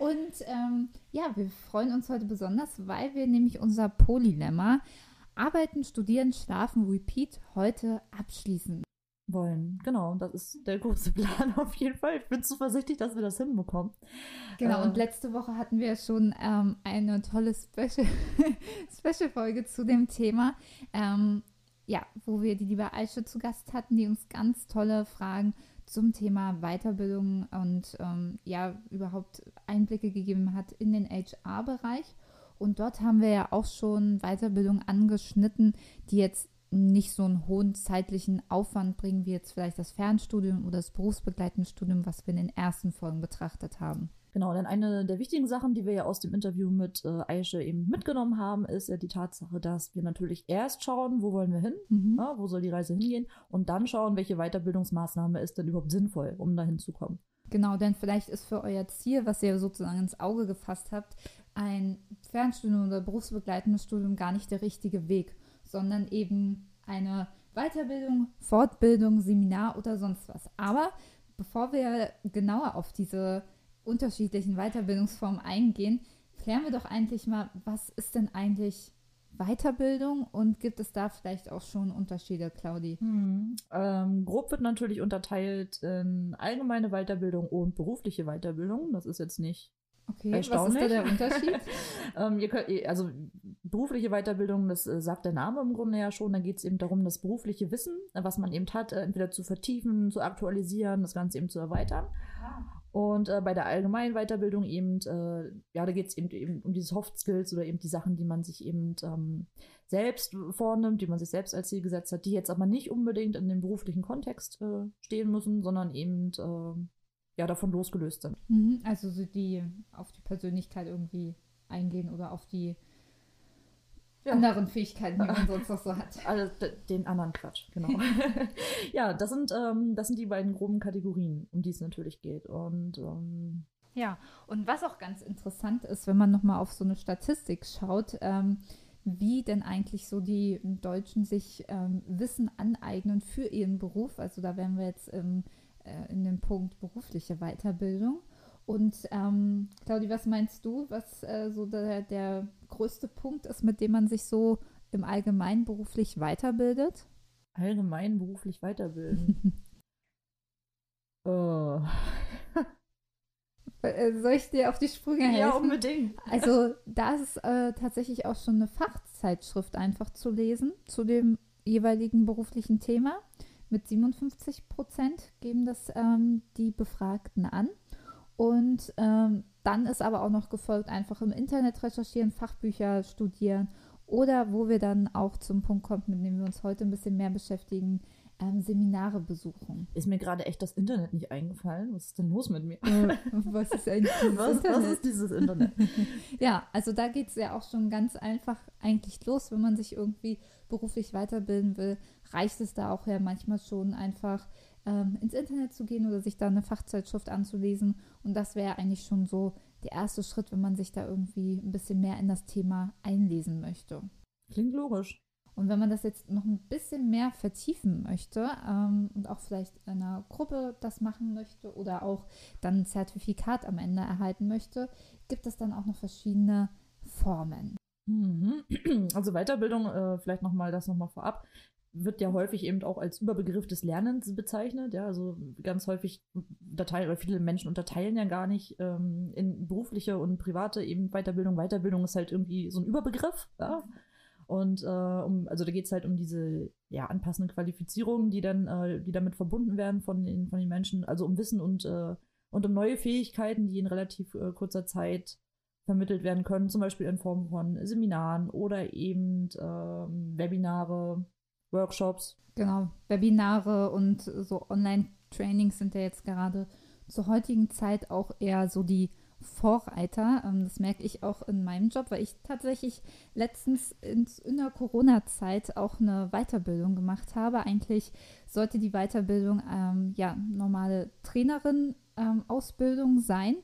Und ähm, ja, wir freuen uns heute besonders, weil wir nämlich unser Polylemma Arbeiten, Studieren, Schlafen, Repeat heute abschließen wollen. Genau, das ist der große Plan auf jeden Fall. Ich bin zuversichtlich, dass wir das hinbekommen. Genau, äh, und letzte Woche hatten wir schon ähm, eine tolle Special-Folge zu dem Thema. Ähm, ja, wo wir die liebe Aische zu Gast hatten, die uns ganz tolle Fragen zum Thema Weiterbildung und ähm, ja, überhaupt Einblicke gegeben hat in den HR-Bereich. Und dort haben wir ja auch schon Weiterbildung angeschnitten, die jetzt nicht so einen hohen zeitlichen Aufwand bringen, wie jetzt vielleicht das Fernstudium oder das berufsbegleitende Studium, was wir in den ersten Folgen betrachtet haben. Genau, denn eine der wichtigen Sachen, die wir ja aus dem Interview mit äh, Aische eben mitgenommen haben, ist ja die Tatsache, dass wir natürlich erst schauen, wo wollen wir hin, mhm. ja, wo soll die Reise hingehen, und dann schauen, welche Weiterbildungsmaßnahme ist denn überhaupt sinnvoll, um dahin zu kommen. Genau, denn vielleicht ist für euer Ziel, was ihr sozusagen ins Auge gefasst habt, ein Fernstudium oder berufsbegleitendes Studium gar nicht der richtige Weg, sondern eben eine Weiterbildung, Fortbildung, Seminar oder sonst was. Aber bevor wir genauer auf diese unterschiedlichen Weiterbildungsformen eingehen, klären wir doch eigentlich mal, was ist denn eigentlich Weiterbildung und gibt es da vielleicht auch schon Unterschiede, Claudi? Hm. Ähm, grob wird natürlich unterteilt in allgemeine Weiterbildung und berufliche Weiterbildung. Das ist jetzt nicht Okay, was ist da der Unterschied? ähm, könnt, also berufliche Weiterbildung, das äh, sagt der Name im Grunde ja schon. Da geht es eben darum, das berufliche Wissen, was man eben hat, äh, entweder zu vertiefen, zu aktualisieren, das Ganze eben zu erweitern. Ah. Und äh, bei der allgemeinen Weiterbildung eben, äh, ja, da geht es eben, eben um die Soft Skills oder eben die Sachen, die man sich eben ähm, selbst vornimmt, die man sich selbst als Ziel gesetzt hat, die jetzt aber nicht unbedingt in dem beruflichen Kontext äh, stehen müssen, sondern eben äh, ja davon losgelöst sind. Mhm, also so die auf die Persönlichkeit irgendwie eingehen oder auf die ja. anderen Fähigkeiten, die man sonst noch so hat. Also den anderen Quatsch, genau. ja, das sind, ähm, das sind die beiden groben Kategorien, um die es natürlich geht. Und ähm, ja, und was auch ganz interessant ist, wenn man nochmal auf so eine Statistik schaut, ähm, wie denn eigentlich so die Deutschen sich ähm, Wissen aneignen für ihren Beruf. Also da wären wir jetzt im, äh, in dem Punkt berufliche Weiterbildung. Und ähm, Claudi, was meinst du, was äh, so der, der größte Punkt ist, mit dem man sich so im Allgemeinen beruflich weiterbildet? Allgemein beruflich weiterbilden. oh. Soll ich dir auf die Sprünge helfen? Ja, unbedingt. Also da ist äh, tatsächlich auch schon eine Fachzeitschrift einfach zu lesen zu dem jeweiligen beruflichen Thema. Mit 57 Prozent geben das ähm, die Befragten an. Und ähm, dann ist aber auch noch gefolgt, einfach im Internet recherchieren, Fachbücher studieren oder wo wir dann auch zum Punkt kommen, mit dem wir uns heute ein bisschen mehr beschäftigen, ähm, Seminare besuchen. Ist mir gerade echt das Internet nicht eingefallen. Was ist denn los mit mir? was ist eigentlich dieses was, Internet? Was ist dieses Internet? ja, also da geht es ja auch schon ganz einfach eigentlich los, wenn man sich irgendwie beruflich weiterbilden will, reicht es da auch ja manchmal schon einfach ähm, ins Internet zu gehen oder sich da eine Fachzeitschrift anzulesen. Und das wäre eigentlich schon so der erste Schritt, wenn man sich da irgendwie ein bisschen mehr in das Thema einlesen möchte. Klingt logisch. Und wenn man das jetzt noch ein bisschen mehr vertiefen möchte ähm, und auch vielleicht in einer Gruppe das machen möchte oder auch dann ein Zertifikat am Ende erhalten möchte, gibt es dann auch noch verschiedene Formen. Mhm. Also Weiterbildung, äh, vielleicht nochmal das nochmal vorab wird ja häufig eben auch als Überbegriff des Lernens bezeichnet. Ja, also ganz häufig unterteilen oder viele Menschen unterteilen ja gar nicht ähm, in berufliche und private eben Weiterbildung. Weiterbildung ist halt irgendwie so ein Überbegriff. Ja? Und äh, um, also da geht es halt um diese ja, anpassenden Qualifizierungen, die dann, äh, die damit verbunden werden von den, von den Menschen, also um Wissen und, äh, und um neue Fähigkeiten, die in relativ äh, kurzer Zeit vermittelt werden können, zum Beispiel in Form von Seminaren oder eben ähm, Webinare, Workshops. Genau, Webinare und so Online-Trainings sind ja jetzt gerade zur heutigen Zeit auch eher so die Vorreiter. Ähm, das merke ich auch in meinem Job, weil ich tatsächlich letztens in, der Corona-Zeit auch eine Weiterbildung gemacht habe. Eigentlich sollte die Weiterbildung ähm, ja normale Trainerin-Ausbildung ähm, sein.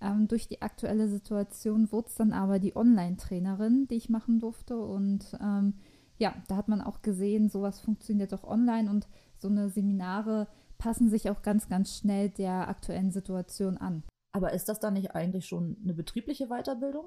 Ähm, durch die aktuelle Situation wurde es dann aber die Online-Trainerin, die ich machen durfte. Und ähm, ja, da hat man auch gesehen, sowas funktioniert auch online und so eine Seminare passen sich auch ganz, ganz schnell der aktuellen Situation an. Aber ist das dann nicht eigentlich schon eine betriebliche Weiterbildung?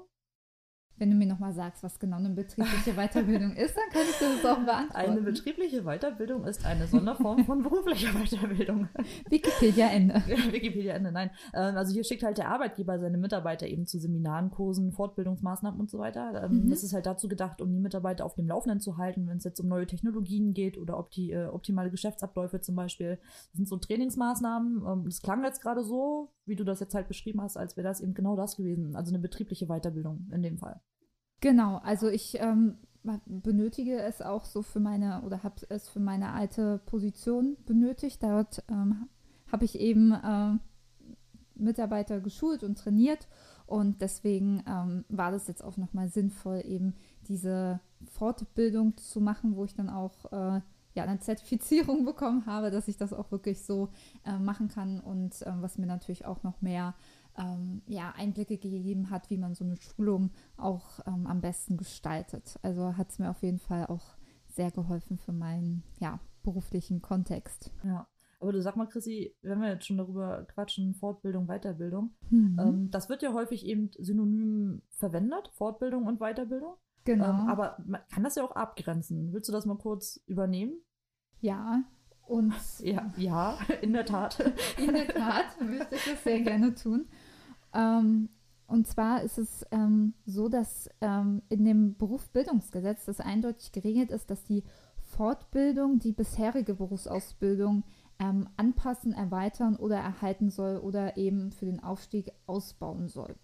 Wenn du mir nochmal sagst, was genau eine betriebliche Weiterbildung ist, dann kann ich das auch beantworten. Eine betriebliche Weiterbildung ist eine Sonderform von beruflicher Weiterbildung. Wikipedia Ende. Wikipedia Ende, nein. Ähm, also hier schickt halt der Arbeitgeber seine Mitarbeiter eben zu Seminaren, Kursen, Fortbildungsmaßnahmen und so weiter. Ähm, mhm. Das ist halt dazu gedacht, um die Mitarbeiter auf dem Laufenden zu halten, wenn es jetzt um neue Technologien geht oder ob die äh, optimale Geschäftsabläufe zum Beispiel. Das sind so Trainingsmaßnahmen. Ähm, das klang jetzt gerade so, wie du das jetzt halt beschrieben hast, als wäre das eben genau das gewesen. Also eine betriebliche Weiterbildung in dem Fall. Genau, also ich ähm, benötige es auch so für meine oder habe es für meine alte Position benötigt. Dort ähm, habe ich eben äh, Mitarbeiter geschult und trainiert und deswegen ähm, war das jetzt auch nochmal sinnvoll, eben diese Fortbildung zu machen, wo ich dann auch äh, ja, eine Zertifizierung bekommen habe, dass ich das auch wirklich so äh, machen kann und äh, was mir natürlich auch noch mehr ähm, ja, Einblicke gegeben hat, wie man so eine Schulung auch ähm, am besten gestaltet. Also hat es mir auf jeden Fall auch sehr geholfen für meinen ja, beruflichen Kontext. Ja. Aber du sag mal, Chrissy, wenn wir jetzt schon darüber quatschen, Fortbildung, Weiterbildung, mhm. ähm, das wird ja häufig eben synonym verwendet, Fortbildung und Weiterbildung. Genau. Ähm, aber man kann das ja auch abgrenzen. Willst du das mal kurz übernehmen? Ja, und ja, ja, in der Tat. in der Tat möchte ich das sehr gerne tun. Ähm, und zwar ist es ähm, so, dass ähm, in dem Berufsbildungsgesetz das eindeutig geregelt ist, dass die Fortbildung die bisherige Berufsausbildung ähm, anpassen, erweitern oder erhalten soll oder eben für den Aufstieg ausbauen soll.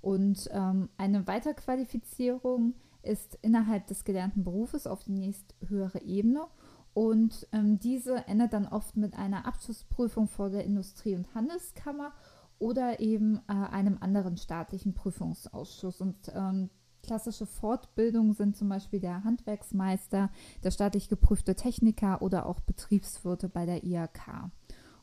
Und ähm, eine Weiterqualifizierung ist innerhalb des gelernten Berufes auf die nächst höhere Ebene. Und ähm, diese endet dann oft mit einer Abschlussprüfung vor der Industrie- und Handelskammer oder eben äh, einem anderen staatlichen Prüfungsausschuss. Und ähm, klassische Fortbildungen sind zum Beispiel der Handwerksmeister, der staatlich geprüfte Techniker oder auch Betriebswirte bei der IHK.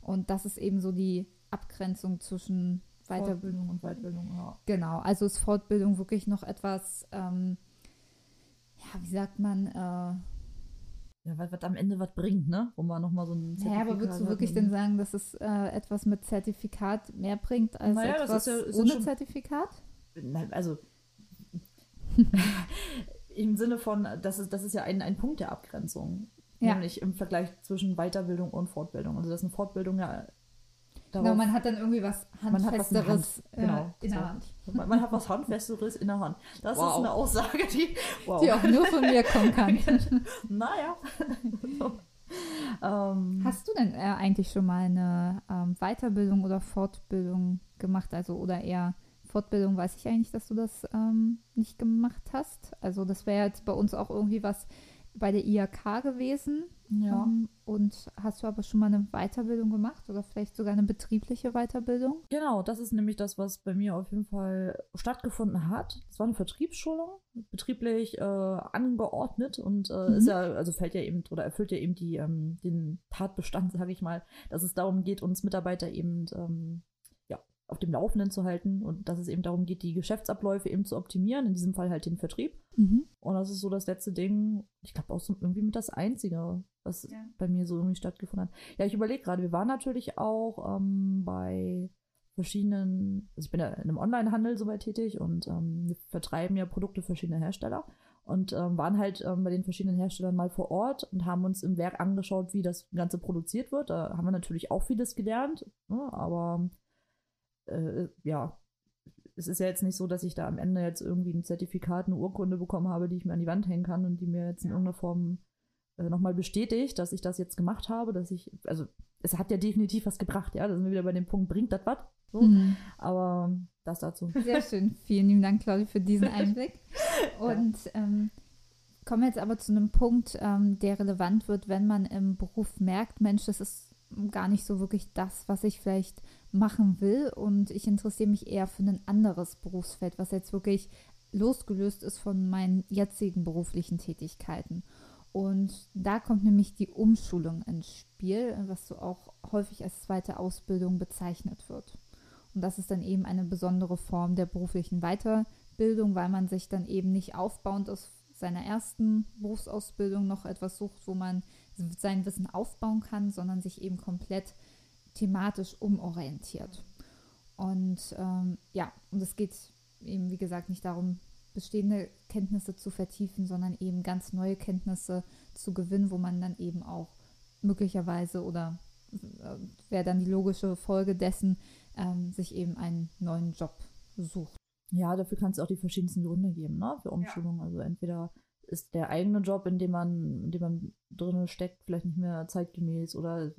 Und das ist eben so die Abgrenzung zwischen Weiterbildung und Weiterbildung. Ja. Genau, also ist Fortbildung wirklich noch etwas, ähm, ja, wie sagt man, äh, ja, was, was am Ende was bringt, ne? Wo man nochmal so ein Zertifikat Ja, aber würdest du wirklich denn sagen, dass es äh, etwas mit Zertifikat mehr bringt als naja, etwas ja, ohne schon, Zertifikat? Nein, also im Sinne von, das ist, das ist ja ein, ein Punkt der Abgrenzung. Ja. Nämlich im Vergleich zwischen Weiterbildung und Fortbildung. Also dass eine Fortbildung ja Darauf, genau, man hat dann irgendwie was Handfesteres Hand, genau, äh, in der Hand. Man, man, hat was Handfesteres in der Hand. Das wow. ist eine Aussage, die, wow. die auch nur von mir kommen kann. naja. ähm, Hast du denn äh, eigentlich schon mal eine ähm, Weiterbildung oder Fortbildung gemacht? Also oder eher Fortbildung weiß ich eigentlich, dass du das ähm, nicht gemacht hast. Also das wäre jetzt bei uns auch irgendwie was bei der IHK gewesen. Ja. Um, ähm, und hast du aber schon mal eine Weiterbildung gemacht oder vielleicht sogar eine betriebliche Weiterbildung? Genau, das ist nämlich das, was bei mir auf jeden Fall stattgefunden hat. Es war eine Vertriebsschulung, betrieblich äh, angeordnet und äh, mhm. ist ja, also fällt ja eben oder erfüllt ja eben die, ähm, den Tatbestand, sage ich mal, dass es darum geht, uns Mitarbeiter eben ähm, auf dem Laufenden zu halten und dass es eben darum geht, die Geschäftsabläufe eben zu optimieren, in diesem Fall halt den Vertrieb. Mhm. Und das ist so das letzte Ding, ich glaube auch so irgendwie mit das Einzige, was ja. bei mir so irgendwie stattgefunden hat. Ja, ich überlege gerade, wir waren natürlich auch ähm, bei verschiedenen, also ich bin ja in einem Onlinehandel soweit tätig und ähm, wir vertreiben ja Produkte verschiedener Hersteller und ähm, waren halt ähm, bei den verschiedenen Herstellern mal vor Ort und haben uns im Werk angeschaut, wie das Ganze produziert wird. Da haben wir natürlich auch vieles gelernt, ne, aber äh, ja, es ist ja jetzt nicht so, dass ich da am Ende jetzt irgendwie ein Zertifikat, eine Urkunde bekommen habe, die ich mir an die Wand hängen kann und die mir jetzt in irgendeiner Form äh, nochmal bestätigt, dass ich das jetzt gemacht habe, dass ich, also es hat ja definitiv was gebracht, ja, da sind wir wieder bei dem Punkt, bringt das was? So. Mhm. Aber das dazu. Sehr schön. Vielen lieben Dank, Claudia, für diesen Einblick. Und ähm, kommen wir jetzt aber zu einem Punkt, ähm, der relevant wird, wenn man im Beruf merkt, Mensch, das ist gar nicht so wirklich das, was ich vielleicht machen will und ich interessiere mich eher für ein anderes Berufsfeld, was jetzt wirklich losgelöst ist von meinen jetzigen beruflichen Tätigkeiten. Und da kommt nämlich die Umschulung ins Spiel, was so auch häufig als zweite Ausbildung bezeichnet wird. Und das ist dann eben eine besondere Form der beruflichen Weiterbildung, weil man sich dann eben nicht aufbauend aus seiner ersten Berufsausbildung noch etwas sucht, wo man sein Wissen aufbauen kann, sondern sich eben komplett thematisch umorientiert. Und ähm, ja, und es geht eben, wie gesagt, nicht darum, bestehende Kenntnisse zu vertiefen, sondern eben ganz neue Kenntnisse zu gewinnen, wo man dann eben auch möglicherweise oder äh, wäre dann die logische Folge dessen, ähm, sich eben einen neuen Job sucht. Ja, dafür kann es auch die verschiedensten Gründe geben, ne? Für Umschulung. Ja. Also entweder ist der eigene Job, in dem man, in dem man drin steckt, vielleicht nicht mehr zeitgemäß oder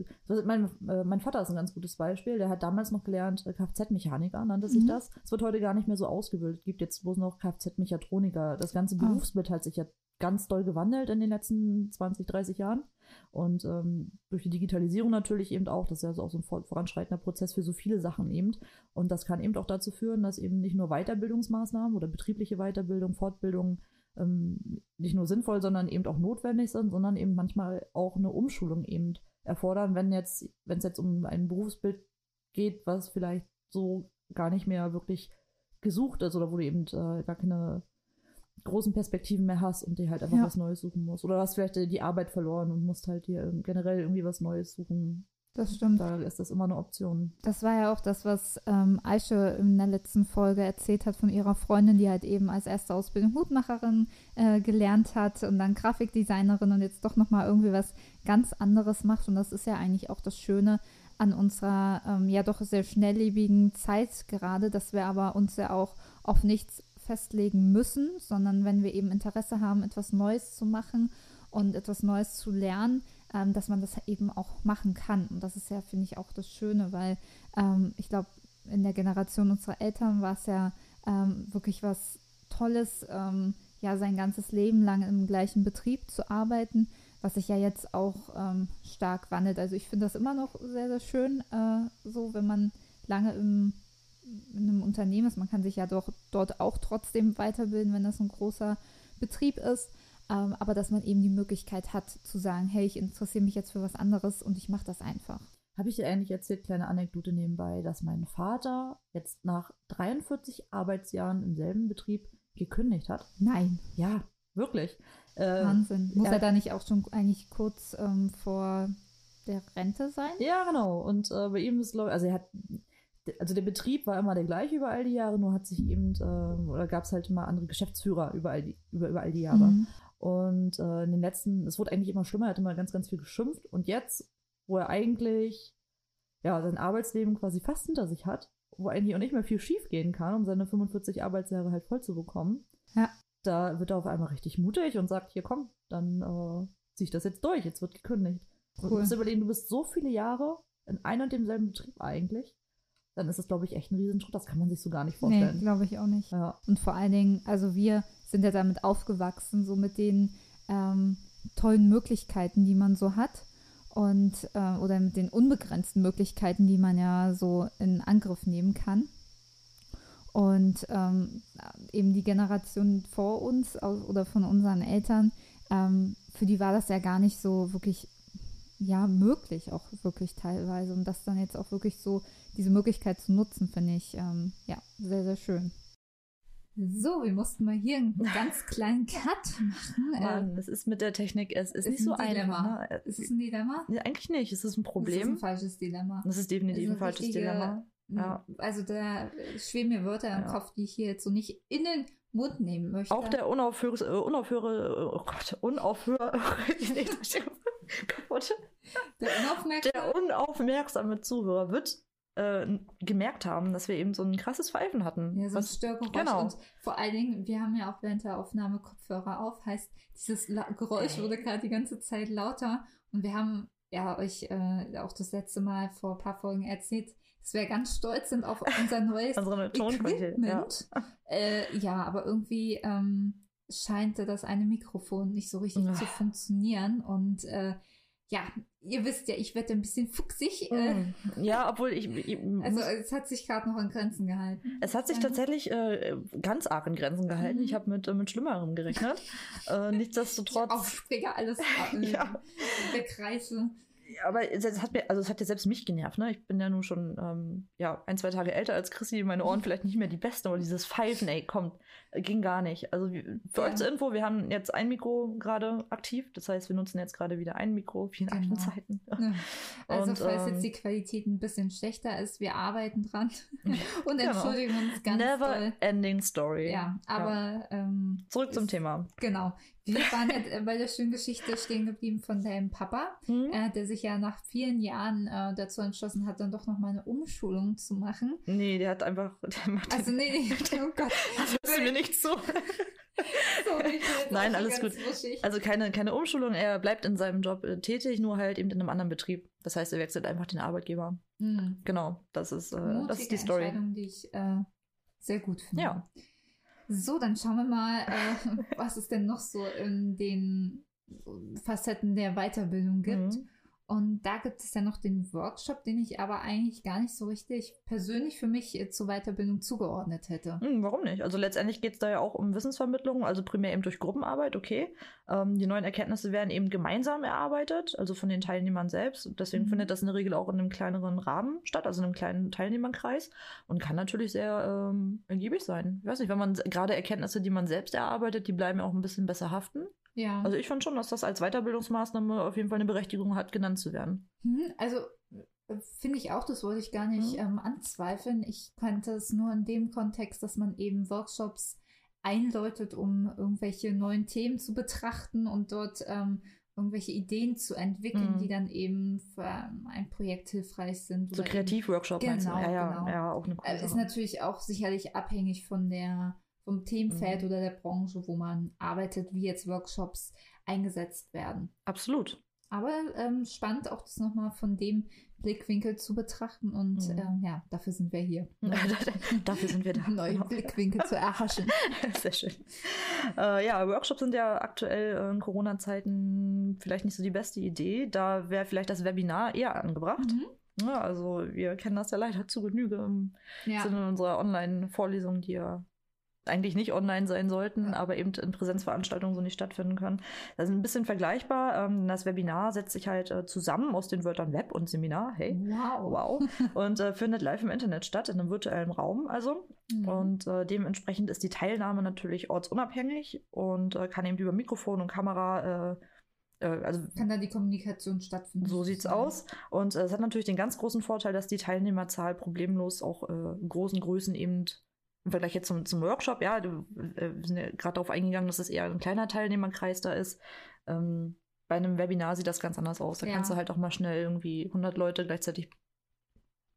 mein, äh, mein Vater ist ein ganz gutes Beispiel. Der hat damals noch gelernt, äh, Kfz-Mechaniker nannte sich mhm. das. Es wird heute gar nicht mehr so ausgebildet. Es gibt jetzt bloß noch Kfz-Mechatroniker. Das ganze ah. Berufsbild hat sich ja ganz doll gewandelt in den letzten 20, 30 Jahren. Und ähm, durch die Digitalisierung natürlich eben auch, das ist ja also auch so ein voranschreitender Prozess für so viele Sachen eben. Und das kann eben auch dazu führen, dass eben nicht nur Weiterbildungsmaßnahmen oder betriebliche Weiterbildung, Fortbildung ähm, nicht nur sinnvoll, sondern eben auch notwendig sind, sondern eben manchmal auch eine Umschulung eben erfordern, wenn jetzt, wenn es jetzt um ein Berufsbild geht, was vielleicht so gar nicht mehr wirklich gesucht ist oder wo du eben äh, gar keine großen Perspektiven mehr hast und dir halt einfach ja. was Neues suchen musst. Oder hast vielleicht die Arbeit verloren und musst halt dir generell irgendwie was Neues suchen. Das stimmt. Da ist das immer eine Option. Das war ja auch das, was ähm, Aische in der letzten Folge erzählt hat von ihrer Freundin, die halt eben als erste Ausbildung Hutmacherin äh, gelernt hat und dann Grafikdesignerin und jetzt doch nochmal irgendwie was ganz anderes macht. Und das ist ja eigentlich auch das Schöne an unserer ähm, ja doch sehr schnelllebigen Zeit gerade, dass wir aber uns ja auch auf nichts festlegen müssen, sondern wenn wir eben Interesse haben, etwas Neues zu machen und etwas Neues zu lernen, ähm, dass man das eben auch machen kann. Und das ist ja, finde ich, auch das Schöne, weil ähm, ich glaube, in der Generation unserer Eltern war es ja ähm, wirklich was Tolles, ähm, ja, sein ganzes Leben lang im gleichen Betrieb zu arbeiten, was sich ja jetzt auch ähm, stark wandelt. Also ich finde das immer noch sehr, sehr schön, äh, so wenn man lange im in einem Unternehmen ist. Man kann sich ja doch dort auch trotzdem weiterbilden, wenn das ein großer Betrieb ist. Ähm, aber dass man eben die Möglichkeit hat zu sagen, hey, ich interessiere mich jetzt für was anderes und ich mache das einfach. Habe ich dir eigentlich erzählt, kleine Anekdote nebenbei, dass mein Vater jetzt nach 43 Arbeitsjahren im selben Betrieb gekündigt hat? Nein. Ja, wirklich. Äh, Wahnsinn. Muss er, er da nicht auch schon eigentlich kurz ähm, vor der Rente sein? Ja, genau. Und äh, bei ihm ist, also er hat also der Betrieb war immer der gleiche über all die Jahre, nur hat sich eben, äh, oder gab es halt immer andere Geschäftsführer über all die, über, über all die Jahre. Mhm. Und äh, in den letzten, es wurde eigentlich immer schlimmer, er hat immer ganz, ganz viel geschimpft. Und jetzt, wo er eigentlich ja sein Arbeitsleben quasi fast hinter sich hat, wo eigentlich auch nicht mehr viel schief gehen kann, um seine 45 Arbeitsjahre halt voll zu bekommen, ja. da wird er auf einmal richtig mutig und sagt, hier komm, dann äh, zieh ich das jetzt durch, jetzt wird gekündigt. Cool. Du musst überlegen, du bist so viele Jahre in einem und demselben Betrieb eigentlich dann ist das, glaube ich, echt ein Riesenschritt. Das kann man sich so gar nicht vorstellen. Nee, glaube ich auch nicht. Ja. Und vor allen Dingen, also wir sind ja damit aufgewachsen, so mit den ähm, tollen Möglichkeiten, die man so hat. Und, äh, oder mit den unbegrenzten Möglichkeiten, die man ja so in Angriff nehmen kann. Und ähm, eben die Generation vor uns oder von unseren Eltern, ähm, für die war das ja gar nicht so wirklich ja möglich, auch wirklich teilweise. Und das dann jetzt auch wirklich so, diese Möglichkeit zu nutzen, finde ich ähm, ja sehr, sehr schön. So, wir mussten mal hier einen ganz kleinen Cut machen. Mann, es ist mit der Technik, es ist, ist nicht so ein Dilemma. Einfach, ne? Ist es ein Dilemma? Nee, eigentlich nicht, es ist ein Problem. Es ist ein falsches Dilemma. Das ist definitiv ist ein, falsches richtige, Dilemma. Ja. Also da schweben mir Wörter im ja. Kopf, die ich hier jetzt so nicht in den Mund nehmen möchte. Auch der unaufhöre, äh, unaufhöre, oh Gott, unaufhöre, kaputt. Der unaufmerksame? Der unaufmerksame Zuhörer wird äh, gemerkt haben, dass wir eben so ein krasses Pfeifen hatten. Ja, so ein Störgeräusch. Genau. Und vor allen Dingen, wir haben ja auch während der Aufnahme Kopfhörer auf, heißt, dieses La Geräusch wurde gerade die ganze Zeit lauter. Und wir haben ja euch äh, auch das letzte Mal vor ein paar Folgen erzählt, dass wir ganz stolz sind auf unser neues Equipment. Ja. Äh, ja, aber irgendwie ähm, scheint das eine Mikrofon nicht so richtig ja. zu funktionieren. Und äh, ja, ihr wisst ja, ich werde ein bisschen fuchsig. Äh, Mm. Ja, obwohl ich. ich also es hat sich gerade noch in Grenzen gehalten. es hat sich Ja. tatsächlich äh, ganz arg in Grenzen gehalten. Mhm. Ich habe mit, äh, mit Schlimmerem gerechnet. äh, nichtsdestotrotz. Aufsprecher, alles Ja. wegreiße. Aber es hat mir, also es hat ja selbst mich genervt, ne? Ich bin ja nun schon ähm, ja, ein, zwei Tage älter als Chrissy, meine Ohren vielleicht nicht mehr die besten, aber dieses Pfeifen, ey, kommt, äh, ging gar nicht. Also wie- für Ja. euch zur Info, wir haben jetzt ein Mikro gerade aktiv, das heißt, wir nutzen jetzt gerade wieder ein Mikro, vielen alten Genau. Zeiten. Ja. Also Und, falls ähm, jetzt die Qualität ein bisschen schlechter ist, wir arbeiten dran und Genau. entschuldigen uns ganz Never doll. ending story. Ja, aber Ähm, Zurück zum ist- Thema. genau. Wir waren ja bei der schönen Geschichte stehen geblieben von deinem Papa, Hm? äh, der sich ja nach vielen Jahren äh, dazu entschlossen hat, dann doch noch mal eine Umschulung zu machen. Nee, der hat einfach. Der macht Also nee, nee, oh Gott. das mir nicht so. Sorry, Nein, alles gut. wuschig. Also keine, keine Umschulung, er bleibt in seinem Job äh, tätig, nur halt eben in einem anderen Betrieb. Das heißt, er wechselt einfach den Arbeitgeber. Hm. Genau, das ist, äh, das ist die Story. Entscheidung, die ich äh, sehr gut finde. Ja. So, dann schauen wir mal, äh, was es denn noch so in den Facetten der Weiterbildung gibt. Mhm. Und da gibt es ja noch den Workshop, den ich aber eigentlich gar nicht so richtig persönlich für mich äh, zur Weiterbildung zugeordnet hätte. Hm, warum nicht? Also letztendlich geht es da ja auch um Wissensvermittlung, also primär eben durch Gruppenarbeit, okay. Ähm, die neuen Erkenntnisse werden eben gemeinsam erarbeitet, also von den Teilnehmern selbst. Deswegen Mhm. findet das in der Regel auch in einem kleineren Rahmen statt, also in einem kleinen Teilnehmerkreis und kann natürlich sehr ähm, ergiebig sein. Ich weiß nicht, wenn man gerade Erkenntnisse, die man selbst erarbeitet, die bleiben ja auch ein bisschen besser haften. Ja. Also ich finde schon, dass das als Weiterbildungsmaßnahme auf jeden Fall eine Berechtigung hat, genannt zu werden. Hm, Also äh, finde ich auch, das wollte ich gar nicht Mhm. ähm, anzweifeln. Ich kannte es nur in dem Kontext, dass man eben Workshops einläutet, um irgendwelche neuen Themen zu betrachten und dort ähm, irgendwelche Ideen zu entwickeln, Mhm. die dann eben für ähm, ein Projekt hilfreich sind. So Kreativworkshop meinst du? Genau, Ja, ja, genau. ja, auch eine coole äh, ist natürlich auch sicherlich abhängig von der vom Themenfeld Mhm. oder der Branche, wo man arbeitet, wie jetzt Workshops eingesetzt werden. Absolut. Aber ähm, spannend auch das nochmal von dem Blickwinkel zu betrachten und Mhm. ähm, ja, dafür sind wir hier. Dafür sind wir da. Neue Genau. Blickwinkel zu erhaschen. Sehr schön. Äh, ja, Workshops sind ja aktuell in Corona-Zeiten vielleicht nicht so die beste Idee. Da wäre vielleicht das Webinar eher angebracht. Mhm. Ja, also wir kennen das ja leider zu Genüge im Ja. Sinne unserer Online-Vorlesungen, die ja eigentlich nicht online sein sollten, Ja. aber eben in Präsenzveranstaltungen so nicht stattfinden können. Das ist ein bisschen vergleichbar. Ähm, das Webinar setzt sich halt äh, zusammen aus den Wörtern Web und Seminar. Hey. Wow. Wow. Und äh, findet live im Internet statt, in einem virtuellen Raum also. Mhm. Und äh, dementsprechend ist die Teilnahme natürlich ortsunabhängig und äh, kann eben über Mikrofon und Kamera, äh, äh, also Kann da die Kommunikation stattfinden? so sieht's sozusagen? aus. Und es hat natürlich den ganz großen Vorteil, dass die Teilnehmerzahl problemlos auch äh, in großen Größen eben im Vergleich jetzt zum, zum Workshop, ja, du, äh, wir sind ja gerade darauf eingegangen, dass es eher ein kleiner Teilnehmerkreis da ist. Ähm, bei einem Webinar sieht das ganz anders aus. Da Ja. kannst du halt auch mal schnell irgendwie 100 Leute gleichzeitig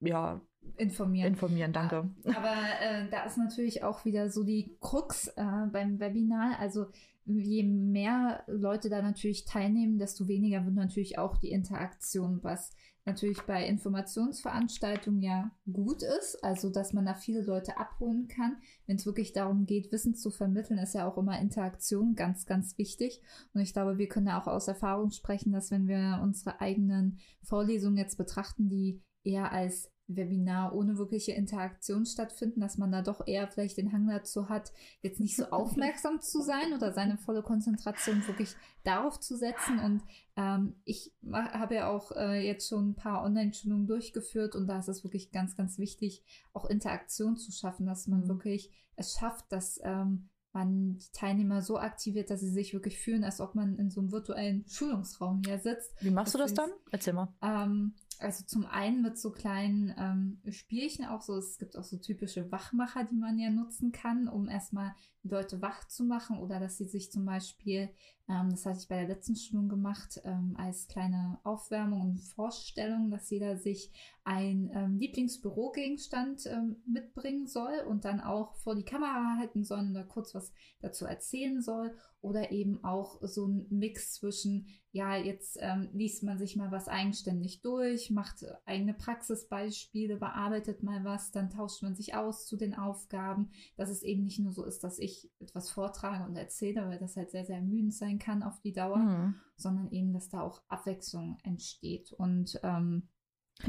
ja, Informieren. informieren. Danke. Aber äh, da ist natürlich auch wieder so die Krux äh, beim Webinar. Also je mehr Leute da natürlich teilnehmen, desto weniger wird natürlich auch die Interaktion, was natürlich bei Informationsveranstaltungen ja gut ist. Also dass man da viele Leute abholen kann. Wenn es wirklich darum geht, Wissen zu vermitteln, ist ja auch immer Interaktion ganz, ganz wichtig. Und ich glaube, wir können ja auch aus Erfahrung sprechen, dass wenn wir unsere eigenen Vorlesungen jetzt betrachten, die eher als Webinar ohne wirkliche Interaktion stattfinden, dass man da doch eher vielleicht den Hang dazu hat, jetzt nicht so aufmerksam zu sein oder seine volle Konzentration wirklich darauf zu setzen. Und ähm, ich habe ja auch äh, jetzt schon ein paar Online-Schulungen durchgeführt und da ist es wirklich ganz, ganz wichtig, auch Interaktion zu schaffen, dass man Mhm. wirklich es schafft, dass ähm, man die Teilnehmer so aktiviert, dass sie sich wirklich fühlen, als ob man in so einem virtuellen Schulungsraum hier sitzt. Wie machst du das Das dann? Erzähl mal. Ähm, also zum einen mit so kleinen ähm, Spielchen auch so, es gibt auch so typische Wachmacher, die man ja nutzen kann, um erstmal Leute wach zu machen oder dass sie sich zum Beispiel, ähm, das hatte ich bei der letzten Schulung gemacht, ähm, als kleine Aufwärmung und Vorstellung, dass jeder sich ein ähm, Lieblingsbürogegenstand ähm, mitbringen soll und dann auch vor die Kamera halten soll oder kurz was dazu erzählen soll oder eben auch so ein Mix zwischen ja, jetzt ähm, liest man sich mal was eigenständig durch, macht eigene Praxisbeispiele, bearbeitet mal was, dann tauscht man sich aus zu den Aufgaben, dass es eben nicht nur so ist, dass ich etwas vortrage und erzähle, weil das halt sehr, sehr ermüdend sein kann auf die Dauer, Mhm. sondern eben, dass da auch Abwechslung entsteht. Und ähm,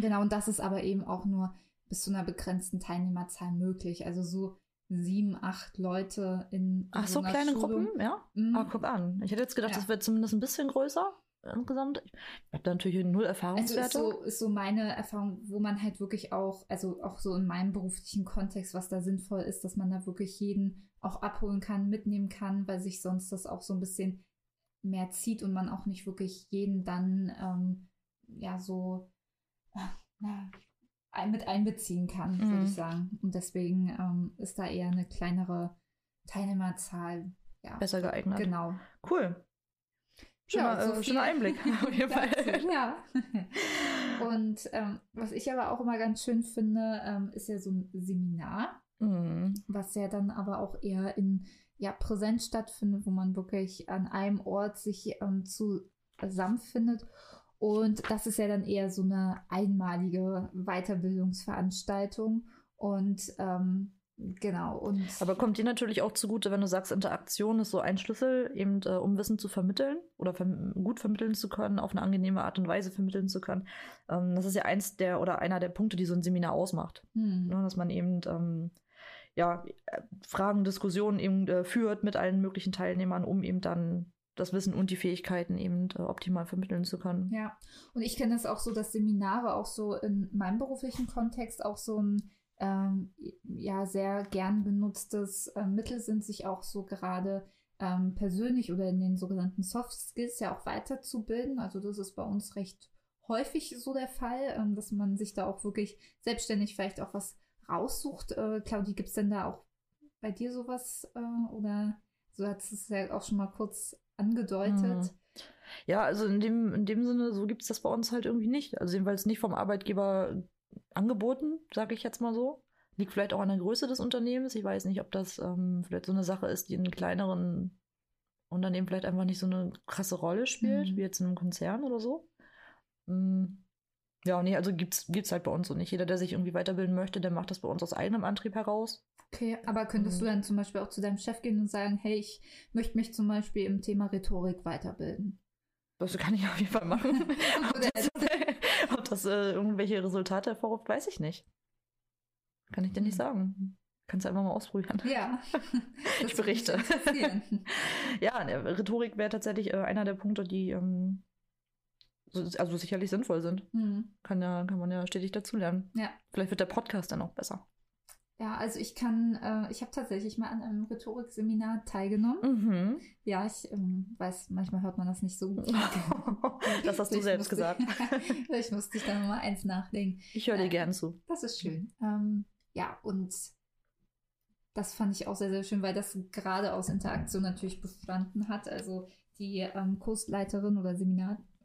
genau, und das ist aber eben auch nur bis zu einer begrenzten Teilnehmerzahl möglich. Also so sieben, acht Leute in, Ach, so einer kleine Schulung. Gruppen, ja? Mhm. Ah, guck an. Ich hätte jetzt gedacht, Ja. das wäre zumindest ein bisschen größer insgesamt. Ich habe da natürlich null Also Erfahrungswerte. ist so, ist so meine Erfahrung, wo man halt wirklich auch, also auch so in meinem beruflichen Kontext, was da sinnvoll ist, dass man da wirklich jeden auch abholen kann, mitnehmen kann, weil sich sonst das auch so ein bisschen mehr zieht und man auch nicht wirklich jeden dann ähm, ja so äh, mit einbeziehen kann, würde Mhm. ich sagen. Und deswegen ähm, ist da eher eine kleinere Teilnehmerzahl ja, Besser geeignet. Genau. Cool. Schöner, Ja, so äh, schöner Einblick. Auf jeden Fall. ja. Und ähm, was ich aber auch immer ganz schön finde, ähm, ist ja so ein Seminar, Mhm. was ja dann aber auch eher in ja, Präsenz stattfindet, wo man wirklich an einem Ort sich ähm, zusammenfindet. Und das ist ja dann eher so eine einmalige Weiterbildungsveranstaltung. Und ähm, genau. Und Aber kommt dir natürlich auch zugute, wenn du sagst, Interaktion ist so ein Schlüssel, eben äh, um Wissen zu vermitteln oder verm gut vermitteln zu können, auf eine angenehme Art und Weise vermitteln zu können. Ähm, das ist ja eins der oder einer der Punkte, die so ein Seminar ausmacht. hm, Ne? Dass man eben ähm, ja, äh, Fragen, Diskussionen eben äh, führt mit allen möglichen Teilnehmern, um eben dann das Wissen und die Fähigkeiten eben äh, optimal vermitteln zu können. Ja, und ich kenne das auch so, dass Seminare auch so in meinem beruflichen Kontext auch so ein ähm, ja sehr gern genutztes äh, Mittel sind, sich auch so gerade ähm, persönlich oder in den sogenannten Soft Skills ja auch weiterzubilden. Also das ist bei uns recht häufig so der Fall, ähm, dass man sich da auch wirklich selbstständig vielleicht auch was raussucht. Äh, Claudi, gibt es denn da auch bei dir sowas äh, oder so hat es ja auch schon mal kurz angedeutet? Mhm. Ja, also in dem, in dem Sinne, so gibt es das bei uns halt irgendwie nicht. Also jedenfalls nicht vom Arbeitgeber angeboten, sage ich jetzt mal so. Liegt vielleicht auch an der Größe des Unternehmens. Ich weiß nicht, ob das ähm, vielleicht so eine Sache ist, die in kleineren Unternehmen vielleicht einfach nicht so eine krasse Rolle spielt, Mhm. wie jetzt in einem Konzern oder so. Mm. Ja, nee, also gibt's, gibt's halt bei uns so nicht. Jeder, der sich irgendwie weiterbilden möchte, der macht das bei uns aus eigenem Antrieb heraus. Okay, aber könntest Mhm. du dann zum Beispiel auch zu deinem Chef gehen und sagen, hey, ich möchte mich zum Beispiel im Thema Rhetorik weiterbilden? Das kann ich auf jeden Fall machen. ob das, ob das äh, irgendwelche Resultate hervorruft, weiß ich nicht. Kann ich dir nicht Hm. sagen. Kannst du einfach mal ausprobieren. Ja. Ich berichte. Ja, ne, Rhetorik wäre tatsächlich äh, einer der Punkte, die ähm, so, also sicherlich sinnvoll sind. Hm. Kann, ja, kann man ja stetig dazulernen. Ja. Vielleicht wird der Podcast dann auch besser. Ja, also ich kann, äh, ich habe tatsächlich mal an einem Rhetorikseminar teilgenommen. Mhm. Ja, ich ähm, weiß, manchmal hört man das nicht so gut. das hast du Vielleicht selbst musste gesagt. Ich, musste ich da nochmal eins nachdenken. Ich höre dir Äh, gern zu. Das ist schön. Ähm, ja, und das fand ich auch sehr, sehr schön, weil das gerade aus Interaktion natürlich bestanden hat. Also die ähm, Kursleiterin oder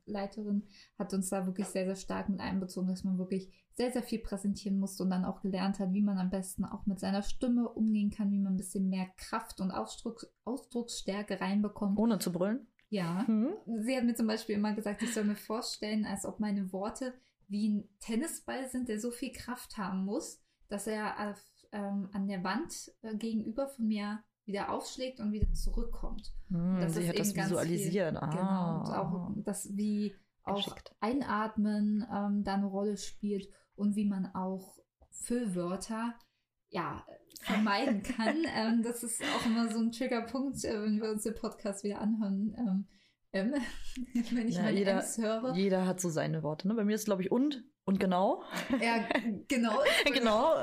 Seminarleiterin hat uns da wirklich sehr, sehr stark mit einbezogen, dass man wirklich sehr, sehr viel präsentieren musste und dann auch gelernt hat, wie man am besten auch mit seiner Stimme umgehen kann, wie man ein bisschen mehr Kraft und Ausdruck, Ausdrucksstärke reinbekommt. Ohne zu brüllen. Ja. Mhm. Sie hat mir zum Beispiel immer gesagt, ich soll mir vorstellen, als ob meine Worte wie ein Tennisball sind, der so viel Kraft haben muss, dass er auf, ähm, an der Wand äh, gegenüber von mir wieder aufschlägt und wieder zurückkommt. Hm, Das sie hat das visualisiert. Viel, ah. Genau. Und auch das, wie auch Geschickt. Einatmen ähm, da eine Rolle spielt und wie man auch Füllwörter ja, vermeiden kann. ähm, das ist auch immer so ein Triggerpunkt, äh, wenn wir uns den Podcast wieder anhören. Ähm, wenn ich Ja, meine jeder- höre. Jeder hat so seine Worte. Ne? Bei mir ist es, glaube ich, und und genau. Ja, genau. genau.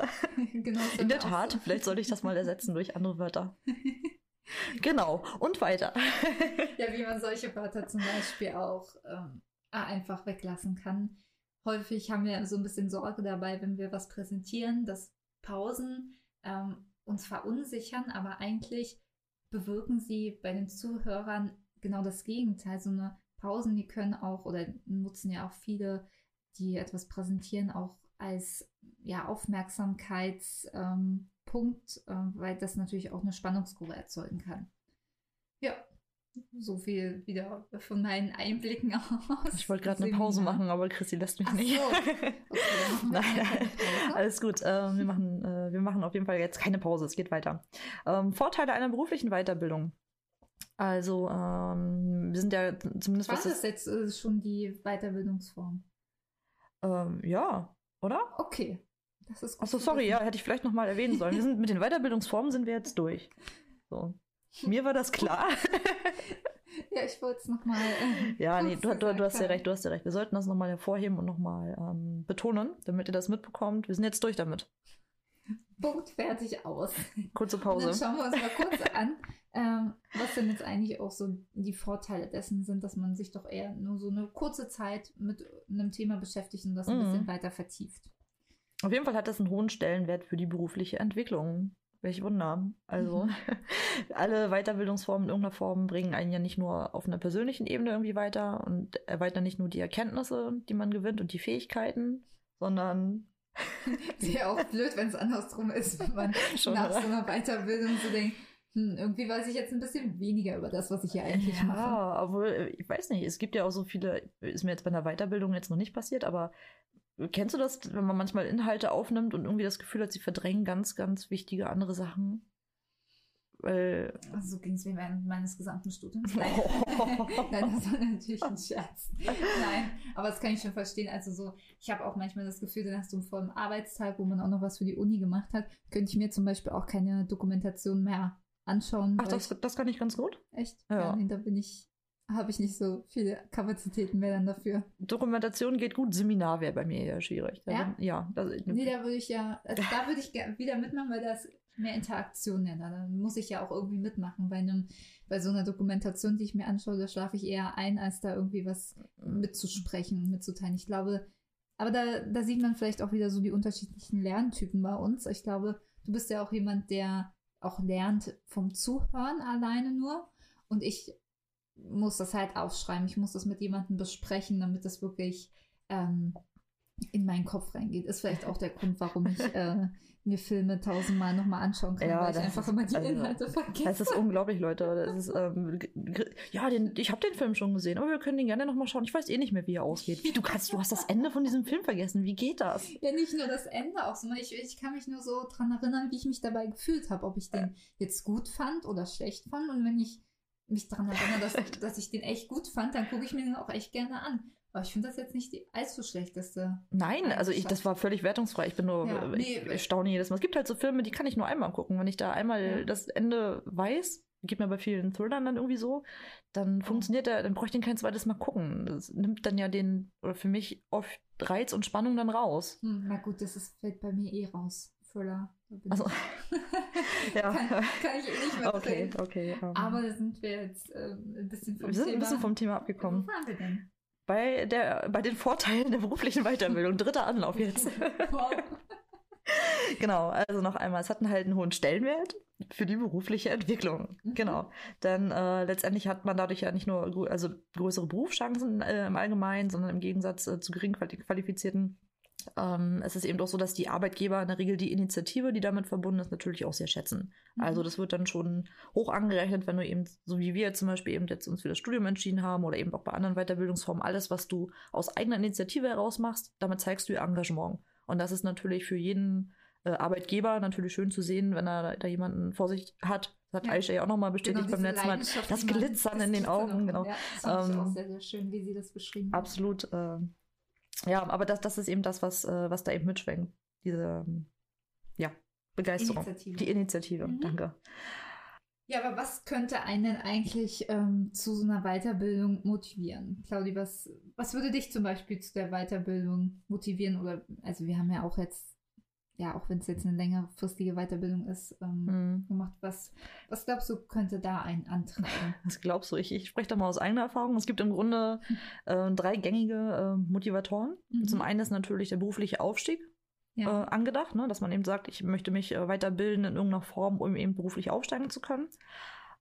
genau In der Tat. so. Vielleicht sollte ich das mal ersetzen durch andere Wörter. genau. Und weiter. Ja, wie man solche Wörter zum Beispiel auch ähm, einfach weglassen kann. Häufig haben wir so ein bisschen Sorge dabei, wenn wir was präsentieren, dass Pausen ähm, uns verunsichern, aber eigentlich bewirken sie bei den Zuhörern genau das Gegenteil. So eine Pausen, die können auch oder nutzen ja auch viele, die etwas präsentieren, auch als ja, Aufmerksamkeitspunkt, ähm, äh, weil das natürlich auch eine Spannungskurve erzeugen kann. Ja, so viel wieder von meinen Einblicken aus. Ich wollte gerade eine Pause machen, aber Chrissy lässt mich Ach nicht. so. Okay, Nein, alles gut. Ähm, wir, machen, äh, wir machen auf jeden Fall jetzt keine Pause. Es geht weiter. Ähm, Vorteile einer beruflichen Weiterbildung. Also, ähm, wir sind ja zumindest Was was ist jetzt äh, schon die Weiterbildungsform? Ähm, ja, oder? Okay. Das ist gut Achso, sorry, ja, hätte ich vielleicht nochmal erwähnen sollen. Wir sind mit den Weiterbildungsformen sind wir jetzt durch. So. Mir war das klar. Ja, ich wollte es nochmal. Äh, ja, nee, du, du, du hast ja recht, du hast ja recht. Wir sollten das nochmal hervorheben und nochmal ähm, betonen, damit ihr das mitbekommt. Wir sind jetzt durch damit. Punkt, fertig, aus. Kurze Und dann Pause. schauen wir uns mal kurz an, ähm, was denn jetzt eigentlich auch so die Vorteile dessen sind, dass man sich doch eher nur so eine kurze Zeit mit einem Thema beschäftigt und das ein Mhm. bisschen weiter vertieft. Auf jeden Fall hat das einen hohen Stellenwert für die berufliche Entwicklung. Welch Wunder. Also, Mhm. alle Weiterbildungsformen in irgendeiner Form bringen einen ja nicht nur auf einer persönlichen Ebene irgendwie weiter und erweitern nicht nur die Erkenntnisse, die man gewinnt und die Fähigkeiten, sondern Ist ja auch blöd, wenn es andersrum ist, wenn man Schon, nach oder? so einer Weiterbildung so denkt, hm, irgendwie weiß ich jetzt ein bisschen weniger über das, was ich hier eigentlich mache. Ja, obwohl, ich weiß nicht, es gibt ja auch so viele, ist mir jetzt bei einer Weiterbildung jetzt noch nicht passiert, aber kennst du das, wenn man manchmal Inhalte aufnimmt und irgendwie das Gefühl hat, sie verdrängen ganz, ganz wichtige andere Sachen? Weil, Also so ging es mir während meines gesamten Studiums. Nein. Oh. Nein, das war natürlich ein Scherz. Nein, aber das kann ich schon verstehen. Also so, ich habe auch manchmal das Gefühl, nach so einem vollen Arbeitstag, wo man auch noch was für die Uni gemacht hat, könnte ich mir zum Beispiel auch keine Dokumentation mehr anschauen. ach, das, das kann ich ganz gut. echt? Ja. Ja, nee, da bin ich, habe ich nicht so viele Kapazitäten mehr dann dafür. Dokumentation geht gut, Seminar wäre bei mir eher schwierig. Da Ja? bin- ja das, Nee, da würde ich ja, also da würde ich wieder mitmachen, weil da ist mehr Interaktion ja da. Muss ich ja auch irgendwie mitmachen. Bei einem, bei so einer Dokumentation, die ich mir anschaue, da schlafe ich eher ein, als da irgendwie was mitzusprechen und mitzuteilen. Ich glaube, aber da, da sieht man vielleicht auch wieder so die unterschiedlichen Lerntypen bei uns. Ich glaube, du bist ja auch jemand, der auch lernt vom Zuhören alleine nur. Und ich muss das halt aufschreiben. Ich muss das mit jemandem besprechen, damit das wirklich ähm, in meinen Kopf reingeht. Ist vielleicht auch der Grund, warum ich äh, mir Filme tausendmal nochmal anschauen kann, Ja, weil ich einfach ist- immer die also, Inhalte vergesse. Das ist unglaublich, Leute. Das ist, ähm, ja, den, ich habe den Film schon gesehen, aber wir können den gerne nochmal schauen. Ich weiß eh nicht mehr, wie er ausgeht. Wie, du kannst, du hast das Ende von diesem Film vergessen. Wie geht das? Ja, nicht nur das Ende auch, sondern ich, ich kann mich nur so dran erinnern, wie ich mich dabei gefühlt habe, ob ich den jetzt gut fand oder schlecht fand. Und wenn ich mich daran erinnere, dass, dass ich den echt gut fand, dann gucke ich mir den auch echt gerne an. Aber ich finde das jetzt nicht die allzu schlechteste. Nein, also ich, das war völlig wertungsfrei. Ich bin nur, Ja, äh, nee, ich staune jedes Mal. Es gibt halt so Filme, die kann ich nur einmal gucken. Wenn ich da einmal Ja. das Ende weiß, geht mir bei vielen Thrillern dann irgendwie so, dann funktioniert der, dann brauche ich den kein zweites Mal gucken. Das nimmt dann ja den, oder für mich oft Reiz und Spannung dann raus. Hm, na gut, das ist, fällt bei mir eh raus. Thriller. Also, ich- ja. kann, kann ich eh nicht mehr Okay, okay. ähm, Aber da sind wir jetzt ähm, ein bisschen vom wir sind Thema. ein bisschen vom Thema Wo abgekommen. waren wir denn? Bei, der, bei den Vorteilen der beruflichen Weiterbildung. Dritter Anlauf jetzt. Wow. genau, also noch einmal, es hat einen halt einen hohen Stellenwert für die berufliche Entwicklung. Mhm. Genau. Denn äh, letztendlich hat man dadurch ja nicht nur also größere Berufschancen äh, im Allgemeinen, sondern im Gegensatz äh, zu gering quali- qualifizierten. Ähm, es ist eben doch so, dass die Arbeitgeber in der Regel die Initiative, die damit verbunden ist, natürlich auch sehr schätzen. Also Mhm. das wird dann schon hoch angerechnet, wenn du eben, so wie wir zum Beispiel eben jetzt uns für das Studium entschieden haben oder eben auch bei anderen Weiterbildungsformen, alles, was du aus eigener Initiative heraus machst, damit zeigst du ihr Engagement. Und das ist natürlich für jeden äh, Arbeitgeber natürlich schön zu sehen, wenn er da jemanden vor sich hat. Das hat Ja. Aisha ja auch nochmal bestätigt Genau, beim letzten Mal. Das Glitzern in den Augen, genau. Ja, das ich auch Ähm, sehr, sehr schön, wie sie das beschrieben hat. Absolut. Äh, ja, aber das, das ist eben das, was, äh, was da eben mitschwenkt. Diese ähm, ja, Begeisterung. Initiative. Die Initiative, Mhm. danke. Ja, aber was könnte einen denn eigentlich ähm, zu so einer Weiterbildung motivieren? Claudi, was, was würde dich zum Beispiel zu der Weiterbildung motivieren? Oder, also wir haben ja auch jetzt, ja, auch wenn es jetzt eine längerfristige Weiterbildung ist, ähm, Hm. gemacht. Was, was glaubst du, könnte da einen antreiben? Was glaubst du? Ich, ich spreche da mal aus eigener Erfahrung. Es gibt im Grunde äh, drei gängige äh, Motivatoren. Mhm. Zum einen ist natürlich der berufliche Aufstieg Ja. äh, angedacht, ne? dass man eben sagt, ich möchte mich äh, weiterbilden in irgendeiner Form, um eben beruflich aufsteigen zu können.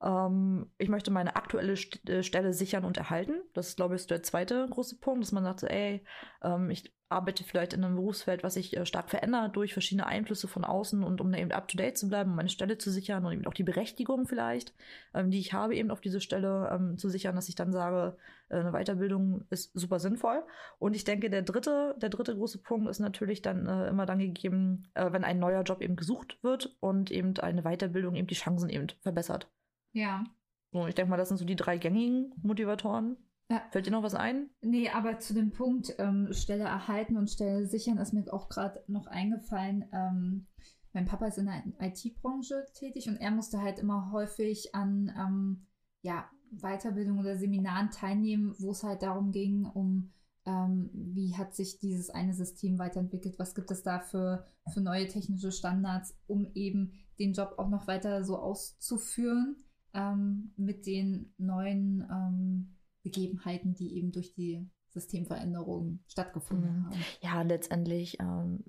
Ähm, ich möchte meine aktuelle St äh, Stelle sichern und erhalten. Das ist, glaube ich, der zweite große Punkt, dass man sagt, so, ey, ähm, ich arbeite vielleicht in einem Berufsfeld, was sich äh, stark verändert durch verschiedene Einflüsse von außen und um da eben up to date zu bleiben, um meine Stelle zu sichern und eben auch die Berechtigung vielleicht, ähm, die ich habe, eben auf diese Stelle ähm, zu sichern, dass ich dann sage, äh, eine Weiterbildung ist super sinnvoll. Und ich denke, der dritte, der dritte große Punkt ist natürlich dann äh, immer dann gegeben, äh, wenn ein neuer Job eben gesucht wird und eben eine Weiterbildung eben die Chancen eben verbessert. Ja. So, ich denke mal, das sind so die drei gängigen Motivatoren. Ja. Fällt dir noch was ein? Nee, aber zu dem Punkt ähm, Stelle erhalten und Stelle sichern ist mir auch gerade noch eingefallen. Ähm, mein Papa ist in der IT-Branche tätig und er musste halt immer häufig an ähm, ja, Weiterbildung oder Seminaren teilnehmen, wo es halt darum ging, um ähm, wie hat sich dieses eine System weiterentwickelt, was gibt es da für, für neue technische Standards, um eben den Job auch noch weiter so auszuführen ähm, mit den neuen ähm, Begebenheiten, die eben durch die Systemveränderungen stattgefunden Mhm. haben. Ja, letztendlich. Ähm,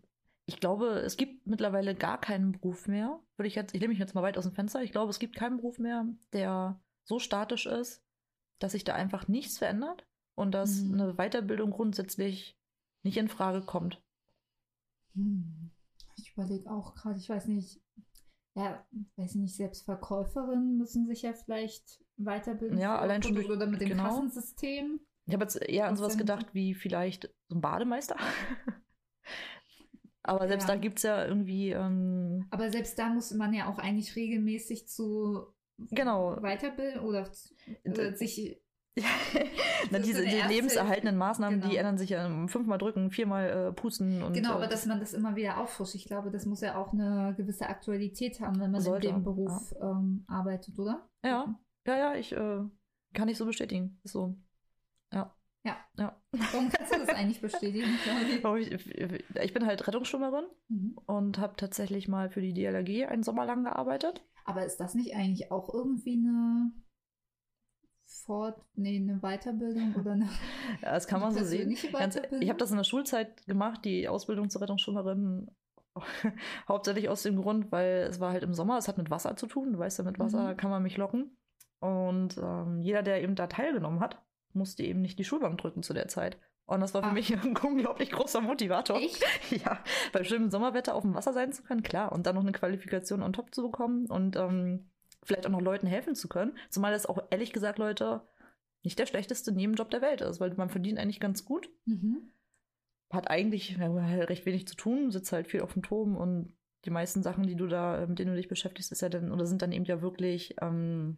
ich glaube, es gibt mittlerweile gar keinen Beruf mehr. Würde ich jetzt, ich lehne mich jetzt mal weit aus dem Fenster. Ich glaube, es gibt keinen Beruf mehr, der so statisch ist, dass sich da einfach nichts verändert und dass Mhm. eine Weiterbildung grundsätzlich nicht in Frage kommt. Hm. Ich überlege auch gerade, ich weiß nicht, ja, weiß nicht, selbst Verkäuferinnen müssen sich ja vielleicht weiterbilden. Ja, allein schon durch- oder mit dem genau. Kassensystem. Ich habe jetzt eher an Was sowas gedacht wie vielleicht so ein Bademeister. Aber selbst Ja. da gibt es ja irgendwie. Ähm, Aber selbst da muss man ja auch eigentlich regelmäßig zu Genau. weiterbilden oder, zu, oder sich Na, diese so die lebenserhaltenden Maßnahmen, die Genau. ändern sich ja fünfmal drücken, viermal äh, pusten und. Genau, äh, aber dass man das immer wieder auffrischt. Ich glaube, das muss ja auch eine gewisse Aktualität haben, wenn man Sollte, in dem Beruf ähm, arbeitet, oder? Ja, ja, ja, ich äh, kann ich so bestätigen. Ist so. Ja. Ja. Ja. Warum kannst du das eigentlich bestätigen, Ich, ich bin halt Rettungsschwimmerin Mhm. und habe tatsächlich mal für die DLRG einen Sommer lang gearbeitet. Aber ist das nicht eigentlich auch irgendwie eine Fort, nee, eine Weiterbildung oder eine Ja, das kann man so sehen. Ganz, Weiterbildung? ich habe das in der Schulzeit gemacht, die Ausbildung zur Rettungsschwimmerin. Hauptsächlich aus dem Grund, weil es war halt im Sommer, es hat mit Wasser zu tun. Du weißt ja, mit Wasser Mhm. kann man mich locken. Und ähm, jeder, der eben da teilgenommen hat, musste eben nicht die Schulbank drücken zu der Zeit. Und das war für Ach. mich ein unglaublich großer Motivator. Echt? Ja, bei schönem Sommerwetter auf dem Wasser sein zu können, klar. Und dann noch eine Qualifikation on top zu bekommen und ähm, vielleicht auch noch Leuten helfen zu können. Zumal das auch ehrlich gesagt, Leute, nicht der schlechteste Nebenjob der Welt ist, weil man verdient eigentlich ganz gut. Mhm. Hat eigentlich ja, recht wenig zu tun, sitzt halt viel auf dem Turm und die meisten Sachen, die du da, mit denen du dich beschäftigst, ist ja dann, oder sind dann eben ja wirklich, ähm,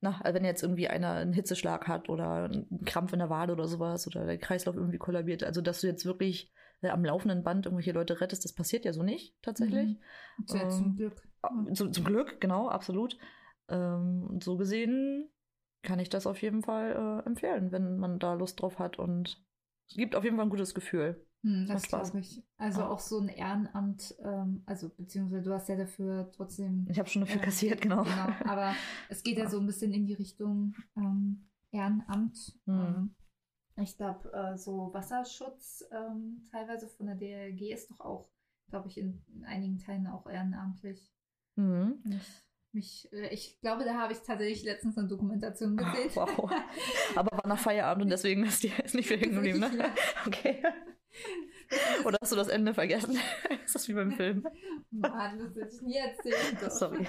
na, also wenn jetzt irgendwie einer einen Hitzeschlag hat oder einen Krampf in der Wade oder sowas oder der Kreislauf irgendwie kollabiert, also dass du jetzt wirklich äh, am laufenden Band irgendwelche Leute rettest, das passiert ja so nicht tatsächlich. Mhm. Tja, Ähm, zum Glück. Äh, Zu, zum Glück, genau, absolut. Ähm, so gesehen kann ich das auf jeden Fall äh, empfehlen, wenn man da Lust drauf hat und es gibt auf jeden Fall ein gutes Gefühl. Hm, das glaube ich. Also Ja. auch so ein Ehrenamt, ähm, also beziehungsweise du hast ja dafür trotzdem. Ich habe schon dafür Ja. kassiert, genau. Genau, aber es geht ja, Ja. so ein bisschen in die Richtung ähm, Ehrenamt. Mhm. Ähm, ich glaube, äh, so Wasserschutz ähm, teilweise von der DLG ist doch auch, glaube ich, in, in einigen Teilen auch ehrenamtlich. Mhm. Mich, äh, ich glaube, da habe ich tatsächlich letztens eine Dokumentation gesehen. Wow. Aber war nach Feierabend und deswegen ist die ist nicht viel hängen geblieben, ne? Ja. Okay. Oder hast du das Ende vergessen? ist das wie beim Film? Mann, das hätte ich nie erzählen dürfen. Sorry.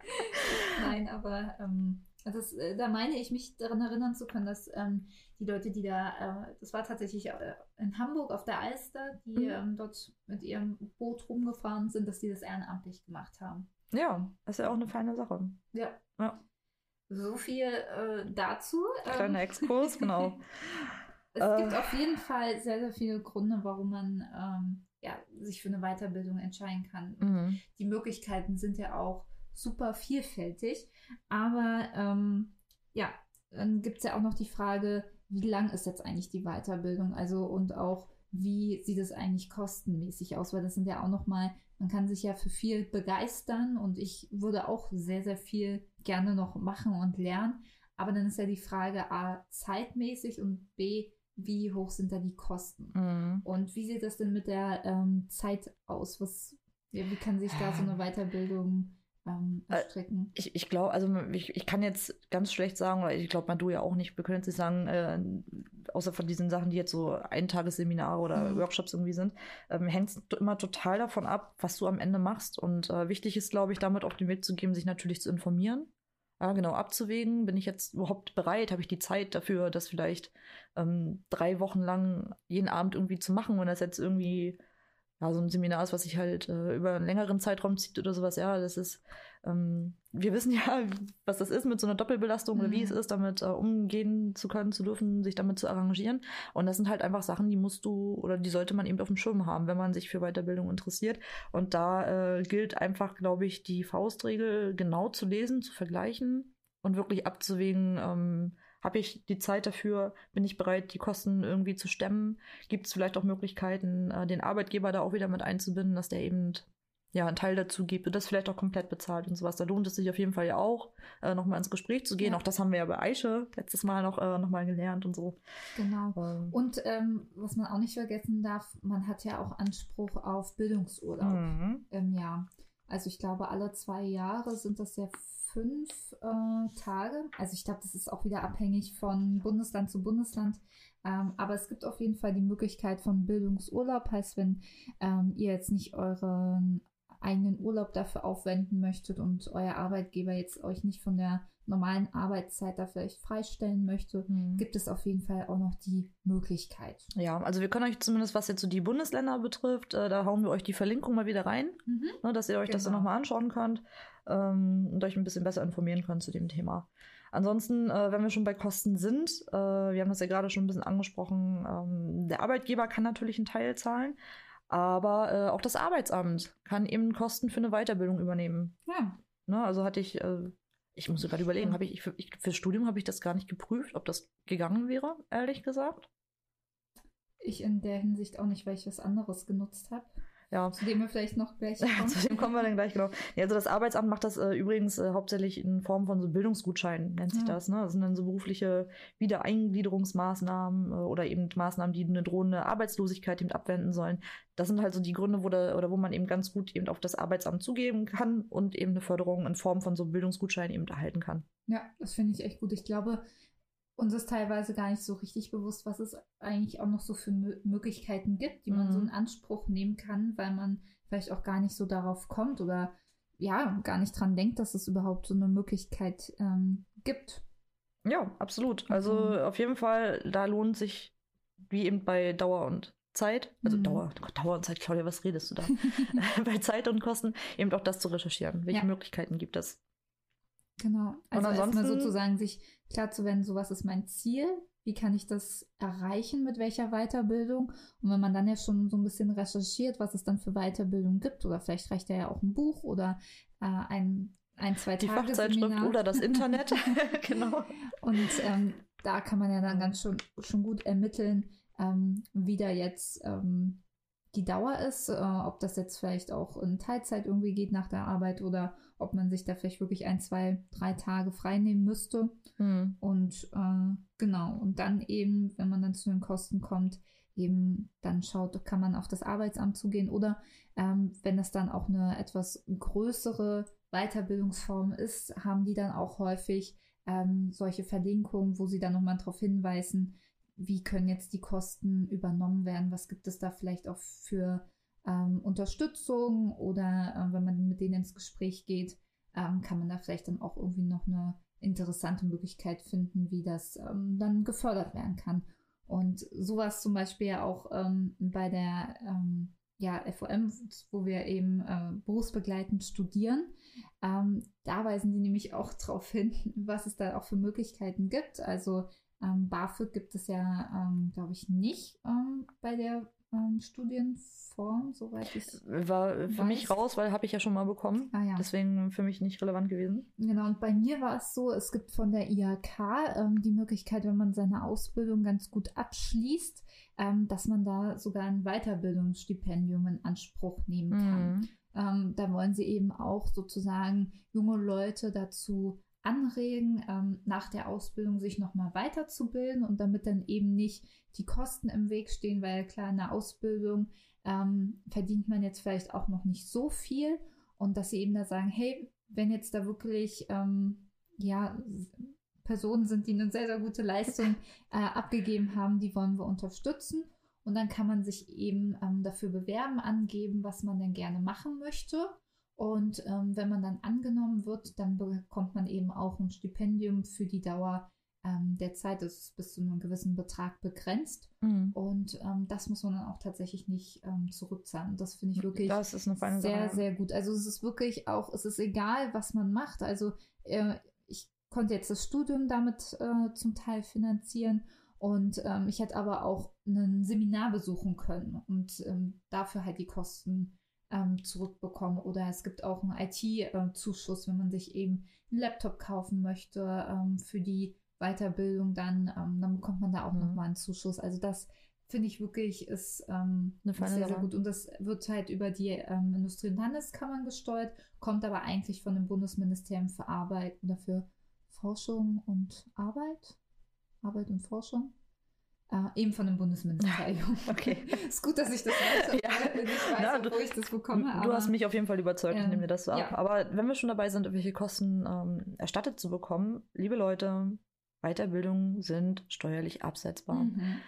Nein, aber ähm, das, äh, da meine ich mich daran erinnern zu können, dass ähm, die Leute, die da, äh, das war tatsächlich äh, in Hamburg auf der Alster, die Mhm. ähm, dort mit ihrem Boot rumgefahren sind, dass die das ehrenamtlich gemacht haben. Ja, ist ja auch eine feine Sache. Ja. Ja. So viel äh, dazu. Ähm, Kleiner Exkurs, genau. Es Äh. gibt auf jeden Fall sehr, sehr viele Gründe, warum man ähm, ja, sich für eine Weiterbildung entscheiden kann. Mhm. die Möglichkeiten sind ja auch super vielfältig. Aber ähm, ja, dann gibt es ja auch noch die Frage, wie lang ist jetzt eigentlich die Weiterbildung? Also und auch, wie sieht es eigentlich kostenmäßig aus? Weil das sind ja auch nochmal, man kann sich ja für viel begeistern und ich würde auch sehr, sehr viel gerne noch machen und lernen. Aber dann ist ja die Frage A, zeitmäßig und B, wie hoch sind da die Kosten? Mhm. Und wie sieht das denn mit der ähm, Zeit aus? Was, ja, wie kann sich da so eine Weiterbildung ähm, Äh, stricken. Ich, ich glaube, also ich, ich kann jetzt ganz schlecht sagen, oder ich glaube, man du ja auch nicht, wir können jetzt nicht sagen, äh, außer von diesen Sachen, die jetzt so Eintagesseminare oder Mhm. Workshops irgendwie sind, ähm, hängt es immer total davon ab, was du am Ende machst. Und äh, wichtig ist, glaube ich, damit auf den Weg zu geben, sich natürlich zu informieren. Ja, genau, abzuwägen, bin ich jetzt überhaupt bereit, habe ich die Zeit dafür, das vielleicht ähm, drei Wochen lang jeden Abend irgendwie zu machen, wenn das jetzt irgendwie ja, so ein Seminar ist, was sich halt äh, über einen längeren Zeitraum zieht oder sowas, ja, das ist, ähm, wir wissen ja, was das ist mit so einer Doppelbelastung oder wie Mhm. es ist, damit äh, umgehen zu können, zu dürfen, sich damit zu arrangieren. Und das sind halt einfach Sachen, die musst du oder die sollte man eben auf dem Schirm haben, wenn man sich für Weiterbildung interessiert. Und da äh, gilt einfach, glaube ich, die Faustregel genau zu lesen, zu vergleichen und wirklich abzuwägen, ähm, habe ich die Zeit dafür, bin ich bereit, die Kosten irgendwie zu stemmen, gibt es vielleicht auch Möglichkeiten, äh, den Arbeitgeber da auch wieder mit einzubinden, dass der eben ja einen Teil dazu gibt und das vielleicht auch komplett bezahlt und sowas. Da lohnt es sich auf jeden Fall ja auch, äh, nochmal ins Gespräch zu gehen. Ja. Auch das haben wir ja bei Aische letztes Mal noch, äh, noch mal gelernt und so. Genau. Ähm, Und ähm, was man auch nicht vergessen darf, man hat ja auch Anspruch auf Bildungsurlaub mhm. im Jahr. Also ich glaube, alle zwei Jahre sind das ja fünf äh, Tage. Also ich glaube, das ist auch wieder abhängig von Bundesland zu Bundesland. Ähm, aber es gibt auf jeden Fall die Möglichkeit von Bildungsurlaub. Heißt, wenn ähm, ihr jetzt nicht euren eigenen Urlaub dafür aufwenden möchtet und euer Arbeitgeber jetzt euch nicht von der normalen Arbeitszeit da vielleicht freistellen möchte, Mhm. gibt es auf jeden Fall auch noch die Möglichkeit. Ja, also wir können euch zumindest, was jetzt so die Bundesländer betrifft, äh, da hauen wir euch die Verlinkung mal wieder rein, ne, dass ihr euch das dann Genau. nochmal anschauen könnt ähm, und euch ein bisschen besser informieren könnt zu dem Thema. Ansonsten, äh, wenn wir schon bei Kosten sind, äh, wir haben das ja gerade schon ein bisschen angesprochen, ähm, der Arbeitgeber kann natürlich einen Teil zahlen, aber äh, auch das Arbeitsamt kann eben Kosten für eine Weiterbildung übernehmen. Ja, Ne? Also hatte ich, äh, ich muss gerade überlegen, habe ich, ich, für, ich fürs Studium habe ich das gar nicht geprüft, ob das gegangen wäre, ehrlich gesagt. ich in der Hinsicht auch nicht, weil ich was anderes genutzt habe. Ja, Zu dem wir vielleicht noch gleich Zu kommen. dem kommen wir dann gleich, genau. Ja, also das Arbeitsamt macht das äh, übrigens äh, hauptsächlich in Form von so Bildungsgutscheinen, nennt sich Ja. das. Ne? Das sind dann so berufliche Wiedereingliederungsmaßnahmen äh, oder eben Maßnahmen, die eine drohende Arbeitslosigkeit eben abwenden sollen. Das sind halt so die Gründe, wo, da, oder wo man eben ganz gut eben auf das Arbeitsamt zugeben kann und eben eine Förderung in Form von so Bildungsgutscheinen eben erhalten kann. Ja, das finde ich echt gut. Ich glaube, uns ist teilweise gar nicht so richtig bewusst, was es eigentlich auch noch so für Mö Möglichkeiten gibt, die man Mhm. so in Anspruch nehmen kann, weil man vielleicht auch gar nicht so darauf kommt oder ja, gar nicht dran denkt, dass es überhaupt so eine Möglichkeit ähm, gibt. Ja, absolut. Also Mhm. auf jeden Fall, da lohnt sich, wie eben bei Dauer und Zeit, also Mhm. Dauer, Gott, Dauer und Zeit, Claudia, was redest du da? bei Zeit und Kosten, eben auch das zu recherchieren. Welche Ja. Möglichkeiten gibt es? Genau. Also erstmal sozusagen sich klar zu werden, so was ist mein Ziel, wie kann ich das erreichen, mit welcher Weiterbildung. Und wenn man dann ja schon so ein bisschen recherchiert, was es dann für Weiterbildung gibt, oder vielleicht reicht ja auch ein Buch oder äh, ein, ein, zwei Die Tage Fachzeitschrift Seminar. oder das Internet. genau. Und ähm, da kann man ja dann ganz schon, schon gut ermitteln, ähm, wie da jetzt ähm, die Dauer ist, äh, ob das jetzt vielleicht auch in Teilzeit irgendwie geht nach der Arbeit oder ob man sich da vielleicht wirklich ein, zwei, drei Tage frei nehmen müsste. Hm. Und äh, genau, und dann eben, wenn man dann zu den Kosten kommt, eben dann schaut, kann man auf das Arbeitsamt zugehen oder ähm, wenn es dann auch eine etwas größere Weiterbildungsform ist, haben die dann auch häufig ähm, solche Verlinkungen, wo sie dann nochmal darauf hinweisen, wie können jetzt die Kosten übernommen werden, was gibt es da vielleicht auch für ähm, Unterstützung oder äh, wenn man mit denen ins Gespräch geht, ähm, kann man da vielleicht dann auch irgendwie noch eine interessante Möglichkeit finden, wie das ähm, dann gefördert werden kann. Und sowas zum Beispiel ja auch ähm, bei der ähm, ja, FOM, wo wir eben äh, berufsbegleitend studieren. Ähm, da weisen die nämlich auch darauf hin, was es da auch für Möglichkeiten gibt. Also ähm, BAföG gibt es ja, ähm, glaube ich, nicht ähm, bei der ähm, Studienform, soweit ich. War für mich Weiß. raus, weil habe ich ja schon mal bekommen. Ah ja. Deswegen für mich nicht relevant gewesen. Genau, und bei mir war es so, es gibt von der IHK ähm, die Möglichkeit, wenn man seine Ausbildung ganz gut abschließt, ähm, dass man da sogar ein Weiterbildungsstipendium in Anspruch nehmen kann. Mhm. Da wollen sie eben auch sozusagen junge Leute dazu anregen, ähm, nach der Ausbildung sich nochmal weiterzubilden und damit dann eben nicht die Kosten im Weg stehen, weil klar, in der Ausbildung ähm, verdient man jetzt vielleicht auch noch nicht so viel und dass sie eben da sagen, hey, wenn jetzt da wirklich ähm, ja Personen sind, die eine sehr, sehr gute Leistung äh, abgegeben haben, die wollen wir unterstützen. Und dann kann man sich eben ähm, dafür bewerben, angeben, was man denn gerne machen möchte. Und ähm, wenn man dann angenommen wird, dann bekommt man eben auch ein Stipendium für die Dauer ähm, der Zeit. Das ist bis zu einem gewissen Betrag begrenzt. Mhm. Und ähm, das muss man dann auch tatsächlich nicht ähm, zurückzahlen. Und das finde ich wirklich sehr, Sache. sehr gut. Also es ist wirklich auch, es ist egal, was man macht. Also äh, ich konnte jetzt das Studium damit äh, zum Teil finanzieren und ähm, ich hätte aber auch ein Seminar besuchen können und ähm, dafür halt die Kosten ähm, zurückbekommen. Oder es gibt auch einen IT-Zuschuss, wenn man sich eben einen Laptop kaufen möchte ähm, für die Weiterbildung, dann, ähm, dann bekommt man da auch Mhm. nochmal einen Zuschuss. Also das finde ich wirklich ist ähm, Eine feine sehr, sehr gut. Und das wird halt über die ähm, Industrie- und Handelskammern gesteuert, kommt aber eigentlich von dem Bundesministerium für Arbeit oder für Forschung und Arbeit. Arbeit und Forschung. Äh, eben von dem Bundesministerium. Okay. ist gut, dass ich das weiß, Ja. ich weiß, Na, du- wo ich das bekomme. Du hast mich auf jeden Fall überzeugt, ich ähm, nehme dir das so ab. ja. Aber wenn wir schon dabei sind, irgendwelche Kosten ähm, erstattet zu bekommen, liebe Leute, Weiterbildungen sind steuerlich absetzbar. Mhm.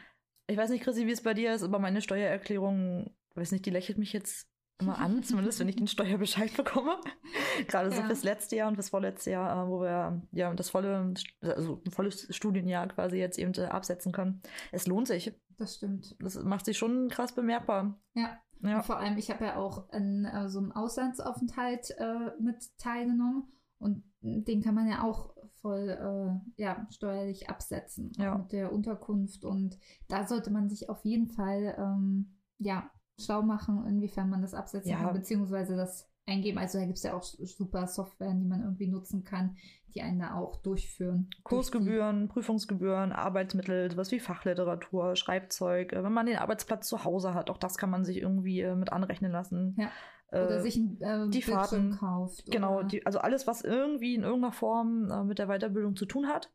Ich weiß nicht, Chrissy, wie es bei dir ist, aber meine Steuererklärung, weiß nicht, die lächelt mich jetzt immer an, zumindest wenn ich den Steuerbescheid bekomme. Gerade so Ja. fürs letzte Jahr und fürs vorletzte Jahr, äh, wo wir ja das volle, also ein volles Studienjahr quasi jetzt eben äh, absetzen können. Es lohnt sich. Das stimmt. Das macht sich schon krass bemerkbar. Ja. Ja. Und vor allem, ich habe ja auch an äh, so einem Auslandsaufenthalt äh, mit teilgenommen und den kann man ja auch voll äh, ja, steuerlich absetzen Ja. mit der Unterkunft und da sollte man sich auf jeden Fall ähm, ja, schlau machen, inwiefern man das absetzen Ja. kann, beziehungsweise das eingeben. Also da gibt es ja auch super Software, die man irgendwie nutzen kann, die einen da auch durchführen. Durch Kursgebühren, Prüfungsgebühren, Arbeitsmittel, sowas wie Fachliteratur, Schreibzeug. Äh, Wenn man den Arbeitsplatz zu Hause hat, auch das kann man sich irgendwie äh, mit anrechnen lassen. Ja. Die, Äh, oder sich ein äh, die Bildschirm Fahrten, kauft. Genau, oder- die, also alles, was irgendwie in irgendeiner Form äh, mit der Weiterbildung zu tun hat,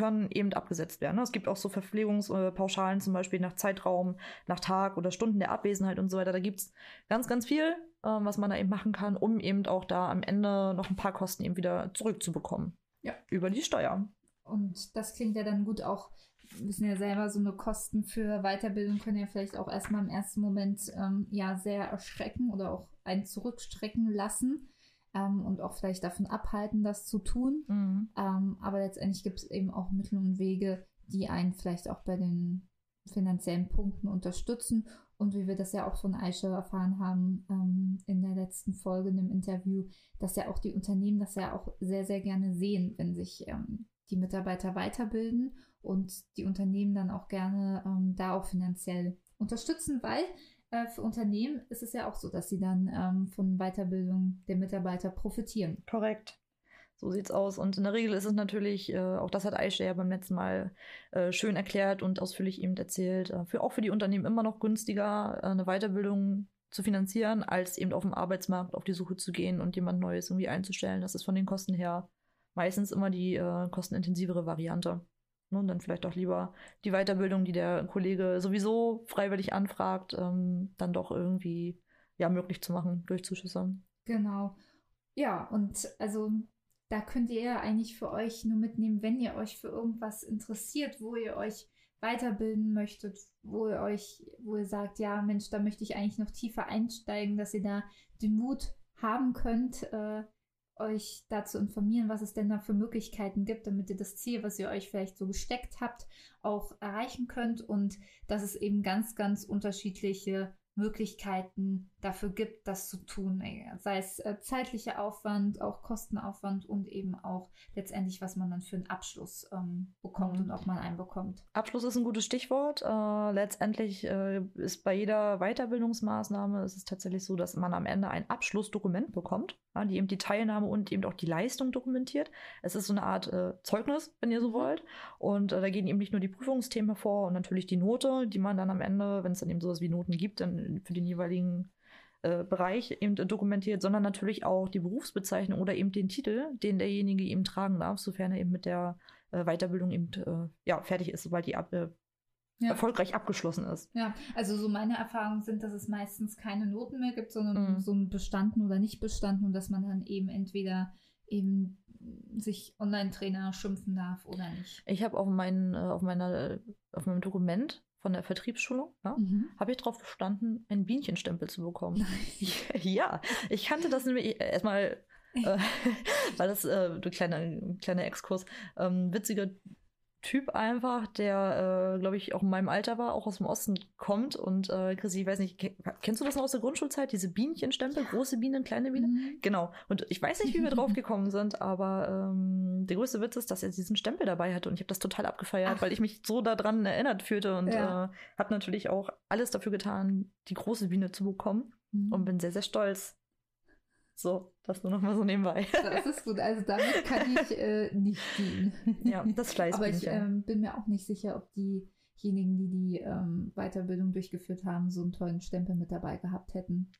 können eben abgesetzt werden. Es gibt auch so Verpflegungspauschalen, zum Beispiel nach Zeitraum, nach Tag oder Stunden der Abwesenheit und so weiter. Da gibt es ganz, ganz viel, ähm, was man da eben machen kann, um eben auch da am Ende noch ein paar Kosten eben wieder zurückzubekommen. Ja. Über die Steuer. Und das klingt ja dann gut auch, wir wissen ja selber, so eine Kosten für Weiterbildung können ja vielleicht auch erstmal im ersten Moment ähm, ja sehr erschrecken oder auch einen zurückstrecken lassen ähm, und auch vielleicht davon abhalten, das zu tun. Mhm. Ähm, aber letztendlich gibt es eben auch Mittel und Wege, die einen vielleicht auch bei den finanziellen Punkten unterstützen. Und wie wir das ja auch von Aisha erfahren haben ähm, in der letzten Folge in dem Interview, dass ja auch die Unternehmen das ja auch sehr, sehr gerne sehen, wenn sich ähm, die Mitarbeiter weiterbilden und die Unternehmen dann auch gerne ähm, da auch finanziell unterstützen, weil äh, für Unternehmen ist es ja auch so, dass sie dann ähm, von Weiterbildung der Mitarbeiter profitieren. Korrekt. So sieht's aus. Und in der Regel ist es natürlich, äh, auch das hat Aisha ja beim letzten Mal äh, schön erklärt und ausführlich eben erzählt, äh, für, auch für die Unternehmen immer noch günstiger, äh, eine Weiterbildung zu finanzieren, als eben auf dem Arbeitsmarkt auf die Suche zu gehen und jemand Neues irgendwie einzustellen. Das ist von den Kosten her meistens immer die äh, kostenintensivere Variante. Ne, dann vielleicht auch lieber die Weiterbildung, die der Kollege sowieso freiwillig anfragt, ähm, dann doch irgendwie ja möglich zu machen durch Zuschüsse. Genau. Ja, und also da könnt ihr ja eigentlich für euch nur mitnehmen, wenn ihr euch für irgendwas interessiert, wo ihr euch weiterbilden möchtet, wo ihr euch, wo ihr sagt, ja, Mensch, da möchte ich eigentlich noch tiefer einsteigen, dass ihr da den Mut haben könnt, äh, euch da zu informieren, was es denn da für Möglichkeiten gibt, damit ihr das Ziel, was ihr euch vielleicht so gesteckt habt, auch erreichen könnt und dass es eben ganz, ganz unterschiedliche Möglichkeiten dafür gibt, das zu tun. Sei es äh, zeitlicher Aufwand, auch Kostenaufwand und eben auch letztendlich, was man dann für einen Abschluss ähm, bekommt Mhm. und ob man einen bekommt. Abschluss ist ein gutes Stichwort. Äh, letztendlich äh, ist bei jeder Weiterbildungsmaßnahme ist es tatsächlich so, dass man am Ende ein Abschlussdokument bekommt, ja, die eben die Teilnahme und eben auch die Leistung dokumentiert. Es ist so eine Art äh, Zeugnis, wenn ihr so wollt. Und äh, da gehen eben nicht nur die Prüfungsthemen hervor und natürlich die Note, die man dann am Ende, wenn es dann eben sowas wie Noten gibt, dann für den jeweiligen äh, Bereich eben dokumentiert, sondern natürlich auch die Berufsbezeichnung oder eben den Titel, den derjenige eben tragen darf, sofern er eben mit der äh, Weiterbildung eben äh, ja, fertig ist, sobald die ab, äh, Ja. erfolgreich abgeschlossen ist. Ja, also so meine Erfahrungen sind, dass es meistens keine Noten mehr gibt, sondern Mhm. so ein bestanden oder nicht bestanden und dass man dann eben entweder eben sich Online-Trainer schimpfen darf oder nicht. Ich habe auf, mein, äh, auf, meiner, auf meinem Dokument von der Vertriebsschulung, ja, Mhm. habe ich drauf bestanden, einen Bienchenstempel zu bekommen. ja, ich kannte das nämlich äh, erstmal, äh, weil das äh, ein kleiner, kleiner Exkurs, ähm, witziger Typ einfach, der, äh, glaube ich, auch in meinem Alter war, auch aus dem Osten kommt. Und äh, Chrissy, ich weiß nicht, ke- kennst du das noch aus der Grundschulzeit? Diese Bienchenstempel, große Bienen, kleine Bienen? Mhm. Genau. Und ich weiß nicht, wie wir drauf gekommen sind, aber ähm, der größte Witz ist, dass er diesen Stempel dabei hatte und ich habe das total abgefeiert, Ach. weil ich mich so daran erinnert fühlte und Ja. äh, habe natürlich auch alles dafür getan, die große Biene zu bekommen Mhm. und bin sehr, sehr stolz. So, das nur noch mal so nebenbei. Das ist gut, also damit kann ich äh, nicht dienen. ja, das Aber ich Fleißbienchen. ähm, bin mir auch nicht sicher, ob diejenigen, die die ähm, Weiterbildung durchgeführt haben, so einen tollen Stempel mit dabei gehabt hätten.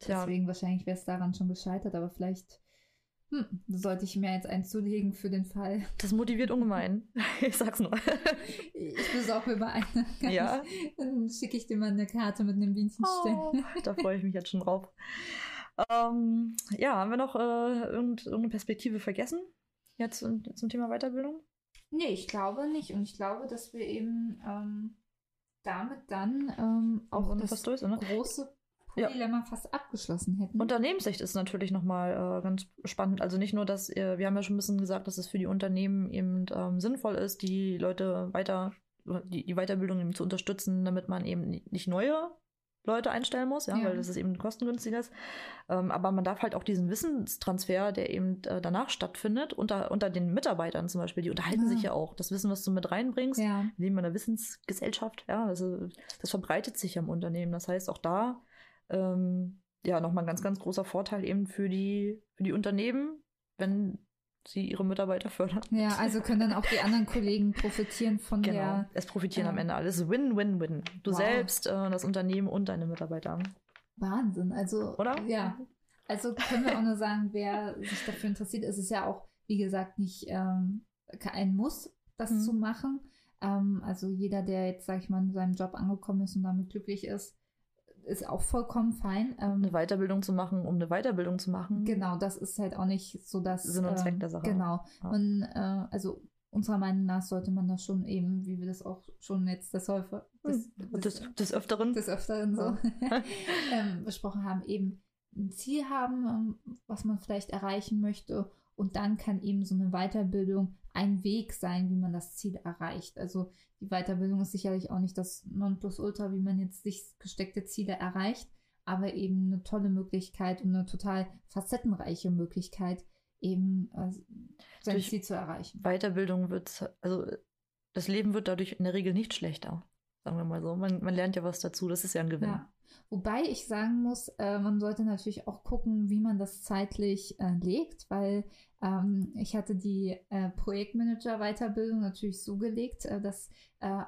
Tja, Deswegen wahrscheinlich wäre es daran schon gescheitert, aber vielleicht hm, sollte ich mir jetzt einen zulegen für den Fall. das motiviert ungemein. ich sag's nur. Ich besorge mir mal eine. Ja. Dann schicke ich dir mal eine Karte mit einem Bienchenstempel. Oh, da freue ich mich jetzt schon drauf. Ähm, ja, haben wir noch äh, irgend, irgendeine Perspektive vergessen? Jetzt zum, zum Thema Weiterbildung? Nee, ich glaube nicht. Und ich glaube, dass wir eben ähm, damit dann ähm, auch das durch, ne? große Ja. Dilemma fast abgeschlossen hätten. Unternehmenssicht ist natürlich nochmal äh, ganz spannend. Also nicht nur, dass äh, wir haben ja schon ein bisschen gesagt, dass es für die Unternehmen eben ähm, sinnvoll ist, die Leute weiter, die, die Weiterbildung eben zu unterstützen, damit man eben ni- nicht neue Leute einstellen muss, ja, Ja. weil das ist eben kostengünstiger ist. Ähm, aber man darf halt auch diesen Wissenstransfer, der eben äh, danach stattfindet, unter, unter den Mitarbeitern zum Beispiel, die unterhalten Ah. sich ja auch. Das Wissen, was du mit reinbringst, ja. neben einer Wissensgesellschaft, ja, also das verbreitet sich ja im Unternehmen. Das heißt, auch da ähm, ja nochmal ein ganz, ganz großer Vorteil eben für die, für die Unternehmen, wenn sie ihre Mitarbeiter fördern. Ja, also können dann auch die anderen Kollegen profitieren von Genau. der. es profitieren ja. am Ende alles. Win-win-win. Du Wow. selbst, äh, das Unternehmen und deine Mitarbeiter. Wahnsinn. Also, Oder? Ja. Also können wir auch nur sagen, wer sich dafür interessiert, es ist ja auch, wie gesagt, nicht ähm, kein Muss, das Mhm. zu machen. Ähm, also jeder, der jetzt, sag ich mal, in seinem Job angekommen ist und damit glücklich ist, ist auch vollkommen fein. Ähm, Eine Weiterbildung zu machen, um eine Weiterbildung zu machen. Genau, das ist halt auch nicht so das Sinn und Zweck ähm, der Sache. Genau. Ja. Und äh, also unserer Meinung nach sollte man das schon eben, wie wir das auch schon jetzt des Häufer des, Und des, des Öfteren. des Öfteren so ähm, besprochen haben, eben ein Ziel haben, ähm, was man vielleicht erreichen möchte. Und dann kann eben so eine Weiterbildung ein Weg sein, wie man das Ziel erreicht. Also die Weiterbildung ist sicherlich auch nicht das Nonplusultra, wie man jetzt sich gesteckte Ziele erreicht, aber eben eine tolle Möglichkeit und eine total facettenreiche Möglichkeit, eben äh, sein Durch- Ziel zu erreichen. Weiterbildung wird, also das Leben wird dadurch in der Regel nicht schlechter. Sagen wir mal so. Man, man lernt ja was dazu, das ist ja ein Gewinn. Ja. Wobei ich sagen muss, äh, man sollte natürlich auch gucken, wie man das zeitlich äh, legt, weil ähm, ich hatte die äh, Projektmanager-Weiterbildung natürlich so gelegt, äh, dass äh,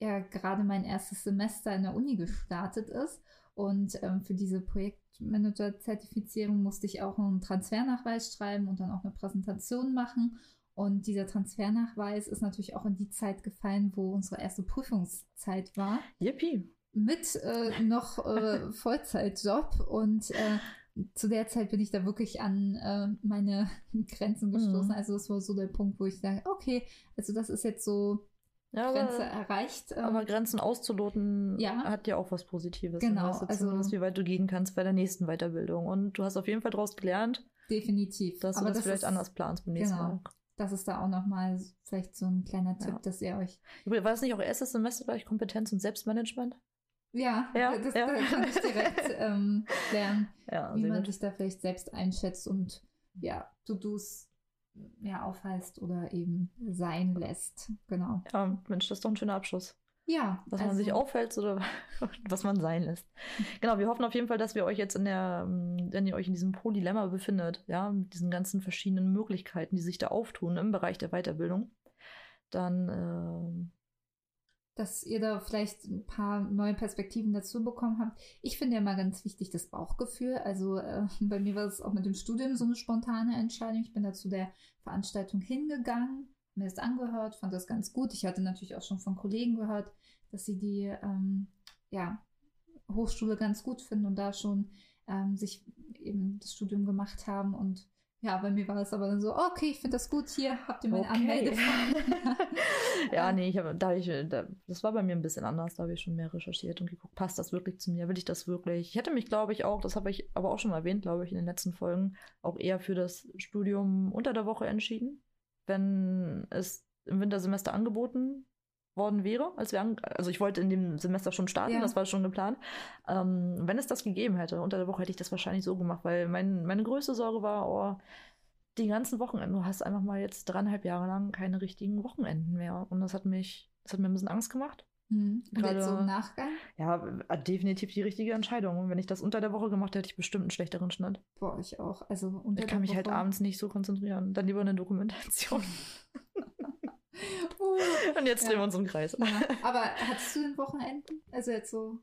ja gerade mein erstes Semester in der Uni gestartet ist. Und ähm, für diese Projektmanager-Zertifizierung musste ich auch einen Transfernachweis schreiben und dann auch eine Präsentation machen. Und dieser Transfernachweis ist natürlich auch in die Zeit gefallen, wo unsere erste Prüfungszeit war Yippie. mit äh, noch äh, Vollzeitjob und äh, zu der Zeit bin ich da wirklich an äh, meine Grenzen gestoßen. Mhm. Also das war so der Punkt, wo ich sage, okay, also das ist jetzt so Ja, Grenze erreicht. ähm, aber Grenzen auszuloten Ja. hat ja auch was Positives. Genau, Du weißt jetzt also- zumindest, wie weit du gehen kannst bei der nächsten Weiterbildung. Und du hast auf jeden Fall daraus gelernt, definitiv. dass Aber du das, vielleicht ist, anders planst beim nächsten genau. Mal. Das ist da auch nochmal vielleicht so ein kleiner Tipp, Ja. dass ihr euch. War das nicht auch erstes Semester gleich Kompetenz und Selbstmanagement? Ja, Ja, das, ja. da kann ich direkt ähm, lernen, Ja, wie man sich da vielleicht selbst einschätzt und ja, To-Dos ja, aufheißt oder eben sein lässt. Genau. Ja, Mensch, das ist doch ein schöner Abschluss. Ja, Was man sich also- auffällt oder was man sein lässt. Genau, wir hoffen auf jeden Fall, dass wir euch jetzt in der, wenn ihr euch in diesem Pro-Dilemma befindet, ja, mit diesen ganzen verschiedenen Möglichkeiten, die sich da auftun im Bereich der Weiterbildung, dann ähm, dass ihr da vielleicht ein paar neue Perspektiven dazu bekommen habt. Ich finde ja mal ganz wichtig das Bauchgefühl. Also äh, bei mir war es auch mit dem Studium so eine spontane Entscheidung. Ich bin da zu der Veranstaltung hingegangen, mir das angehört, fand das ganz gut. Ich hatte natürlich auch schon von Kollegen gehört, dass sie die ähm, ja, Hochschule ganz gut finden und da schon ähm, sich eben das Studium gemacht haben und ja, bei mir war es aber dann so, okay, ich finde das gut, hier habt ihr meine Okay. Anmeldeform. ja, nee, ich hab, da ich, da, das war bei mir ein bisschen anders. Da habe ich schon mehr recherchiert und geguckt, passt das wirklich zu mir? Will ich das wirklich? Ich hätte mich, glaube ich, auch, das habe ich aber auch schon erwähnt, glaube ich, in den letzten Folgen, auch eher für das Studium unter der Woche entschieden, wenn es im Wintersemester angeboten worden wäre, als wir also ich wollte in dem Semester schon starten, Ja. das war schon geplant. Ähm, wenn es das gegeben hätte, unter der Woche hätte ich das wahrscheinlich so gemacht, weil mein, meine größte Sorge war, oh, die ganzen Wochenenden, du hast einfach mal jetzt dreieinhalb Jahre lang keine richtigen Wochenenden mehr. Und das hat mich, das hat mir ein bisschen Angst gemacht. Hm. Und Gerade- jetzt so im Nachgang, Ja, äh, definitiv die richtige Entscheidung. Und wenn ich das unter der Woche gemacht hätte, hätte ich bestimmt einen schlechteren Schnitt. boah, ich auch. Also unter Ich der kann mich halt Woche- abends nicht so konzentrieren. Dann lieber eine Dokumentation. Uh, Und jetzt Ja. drehen wir uns im Kreis. ja. Aber hattest du den Wochenenden? Also jetzt so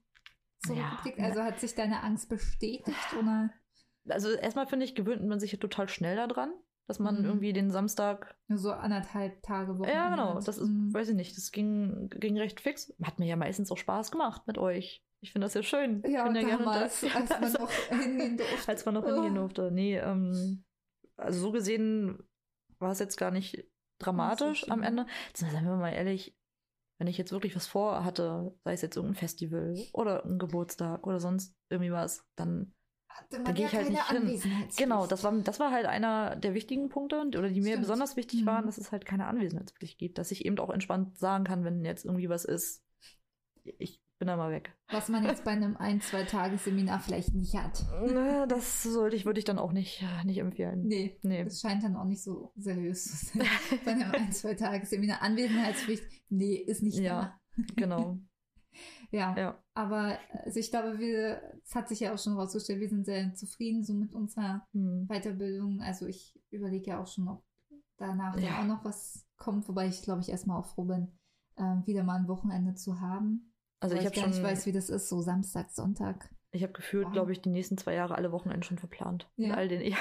zurückgeblickt? Ja. Also hat sich deine Angst bestätigt oder Also erstmal finde ich, gewöhnt man sich total schnell daran, dass man Mhm. irgendwie den Samstag. nur so anderthalb Tage Wochenende? Ja, genau. Das ist, Mhm. weiß ich nicht, das ging, ging recht fix. Hat mir ja meistens auch Spaß gemacht mit euch. Ich finde das ja schön. ich Ja, bin ja gerne damals, da. als man noch hingehen durfte. als man noch Oh. hingehen durfte. Nee, ähm, also so gesehen war es jetzt gar nicht dramatisch am Ende. Seien wir mal ehrlich, wenn ich jetzt wirklich was vorhatte, sei es jetzt irgendein Festival oder ein Geburtstag oder sonst irgendwie was, dann Hatte man da ja ich halt keine nicht hin. Genau, das war, das war halt einer der wichtigen Punkte, oder die mir Stimmt. besonders wichtig Mhm. waren, dass es halt keine Anwesenheitspflicht gibt, dass ich eben auch entspannt sagen kann, wenn jetzt irgendwie was ist, ich bin da mal weg. Was man jetzt bei einem ein-, zwei Tage-Seminar vielleicht nicht hat. Na, das sollte ich, würde ich dann auch nicht, nicht empfehlen. Nee, Nee. das scheint dann auch nicht so seriös zu sein. bei einem ein-, zwei Tage-Seminar. Anwesenheitspflicht, nee, ist nicht Ja. Genau. Ja. Ja. Aber also ich glaube, wir, es hat sich ja auch schon rausgestellt, wir sind sehr zufrieden so mit unserer Hm. Weiterbildung. Also ich überlege ja auch schon, ob danach Ja. auch noch was kommt, wobei ich glaube ich erstmal auch froh bin, ähm, wieder mal ein Wochenende zu haben. Also ich habe gar nicht weiß, wie das ist, so Samstag, Sonntag. ich habe gefühlt, Wow. glaube ich, die nächsten zwei Jahre alle Wochenenden schon verplant. Ja. Mit all den, ja.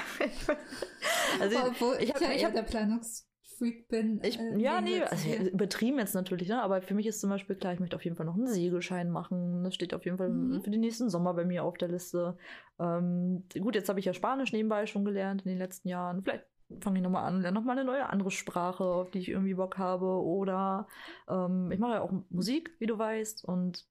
also ich ich, hab- ja ich hab- der Planungsfreak bin. ich, äh, ja, nee, also dir. übertrieben jetzt natürlich, ne? aber für mich ist zum Beispiel klar, ich möchte auf jeden Fall noch einen Segelschein machen. Das steht auf jeden Fall Mhm. für den nächsten Sommer bei mir auf der Liste. Ähm, gut, jetzt habe ich ja Spanisch nebenbei schon gelernt in den letzten Jahren. Vielleicht fange ich nochmal an, lerne nochmal eine neue andere Sprache, auf die ich irgendwie Bock habe. Oder ähm, ich mache ja auch Musik, wie du weißt. Und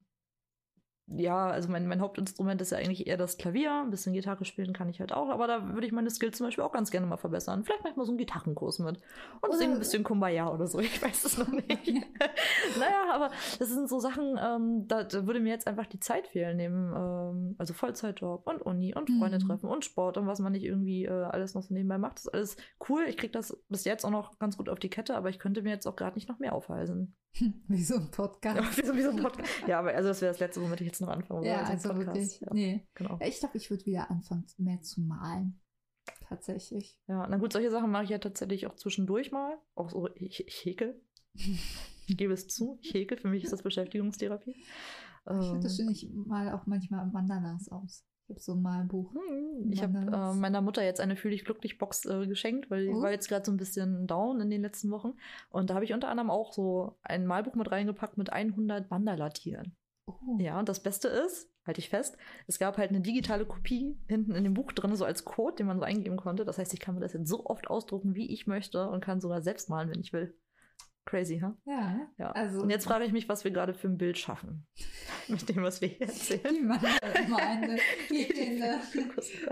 ja, also mein, mein Hauptinstrument ist ja eigentlich eher das Klavier. Ein bisschen Gitarre spielen kann ich halt auch, aber da würde ich meine Skills zum Beispiel auch ganz gerne mal verbessern. Vielleicht mache ich mal so einen Gitarrenkurs mit. Und Oder- singe ein bisschen Kumbaya oder so. Ich weiß es noch nicht. naja, aber das sind so Sachen, ähm, da, da würde mir jetzt einfach die Zeit fehlen, neben, ähm, also Vollzeitjob und Uni und Freunde Mhm. treffen und Sport und was man nicht irgendwie äh, alles noch so nebenbei macht. Das ist alles cool. Ich kriege das bis jetzt auch noch ganz gut auf die Kette, aber ich könnte mir jetzt auch gerade nicht noch mehr aufhalsen. Wie so ein Podcast. Ja, wie so, wie so ein Podcast. ja, aber also das wäre das Letzte, womit ich jetzt noch anfange. Ja, also Podcast. wirklich. Ja, Nee. genau. Ich glaube, ich würde wieder anfangen, mehr zu malen. Tatsächlich. Ja, na gut, solche Sachen mache ich ja tatsächlich auch zwischendurch mal. Auch so, ich, ich häkel. Ich gebe es zu, ich häkel. Für mich ist das Beschäftigungstherapie. Ich finde das Ähm, schön, ich mal auch manchmal Mandalas aus. Ich habe so ein Malbuch. hm, Ich habe äh, meiner Mutter jetzt eine Fühl dich glücklich Box äh, geschenkt, weil die Oh. war jetzt gerade so ein bisschen down in den letzten Wochen. Und da habe ich unter anderem auch so ein Malbuch mit reingepackt mit 100 Mandala-Tieren. Oh. Ja, und das Beste ist, halte ich fest, es gab halt eine digitale Kopie hinten in dem Buch drin, so als Code, den man so eingeben konnte. Das heißt, ich kann mir das jetzt so oft ausdrucken, wie ich möchte und kann sogar selbst malen, wenn ich will. Crazy, ha? Ja, Ja. also. Und jetzt frage ich mich, was wir gerade für ein Bild schaffen. Mit dem, was wir hier erzählen. die Mandala meine Häkelnde.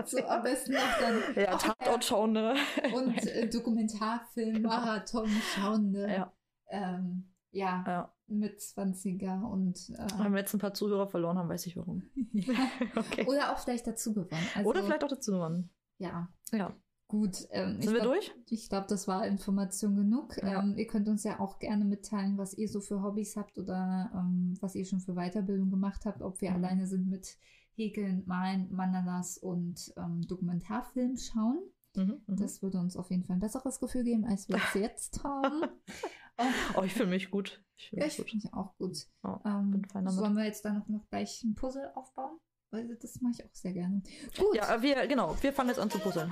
So am besten noch dann. Ja, Tatort schauende. Und äh, Dokumentarfilm, Marathon schauende. Ja, Ähm, ja, ja. mit 20er und. Wenn Äh, wir jetzt ein paar Zuhörer verloren haben, weiß ich warum. ja. Okay. Oder auch vielleicht dazu gewonnen. Also, Oder vielleicht auch dazu gewonnen. Ja, Ja. Gut. Ähm, Sind wir glaub, durch? Ich glaube, das war Information genug. Ja. Ähm, ihr könnt uns ja auch gerne mitteilen, was ihr so für Hobbys habt oder ähm, was ihr schon für Weiterbildung gemacht habt, ob wir Mhm. alleine sind mit Häkeln, Malen, Mandalas und ähm, Dokumentarfilm schauen. Mhm, mhm. Das würde uns auf jeden Fall ein besseres Gefühl geben, als wir es jetzt haben. Oh, ich fühle mich gut. Ich fühle Ja, mich ich gut. finde ich auch gut. Ja, Ähm, sollen wir jetzt dann noch, noch gleich ein Puzzle aufbauen? Weil das mache ich auch sehr gerne. Gut. Ja, wir, genau, wir fangen jetzt an zu puzzeln.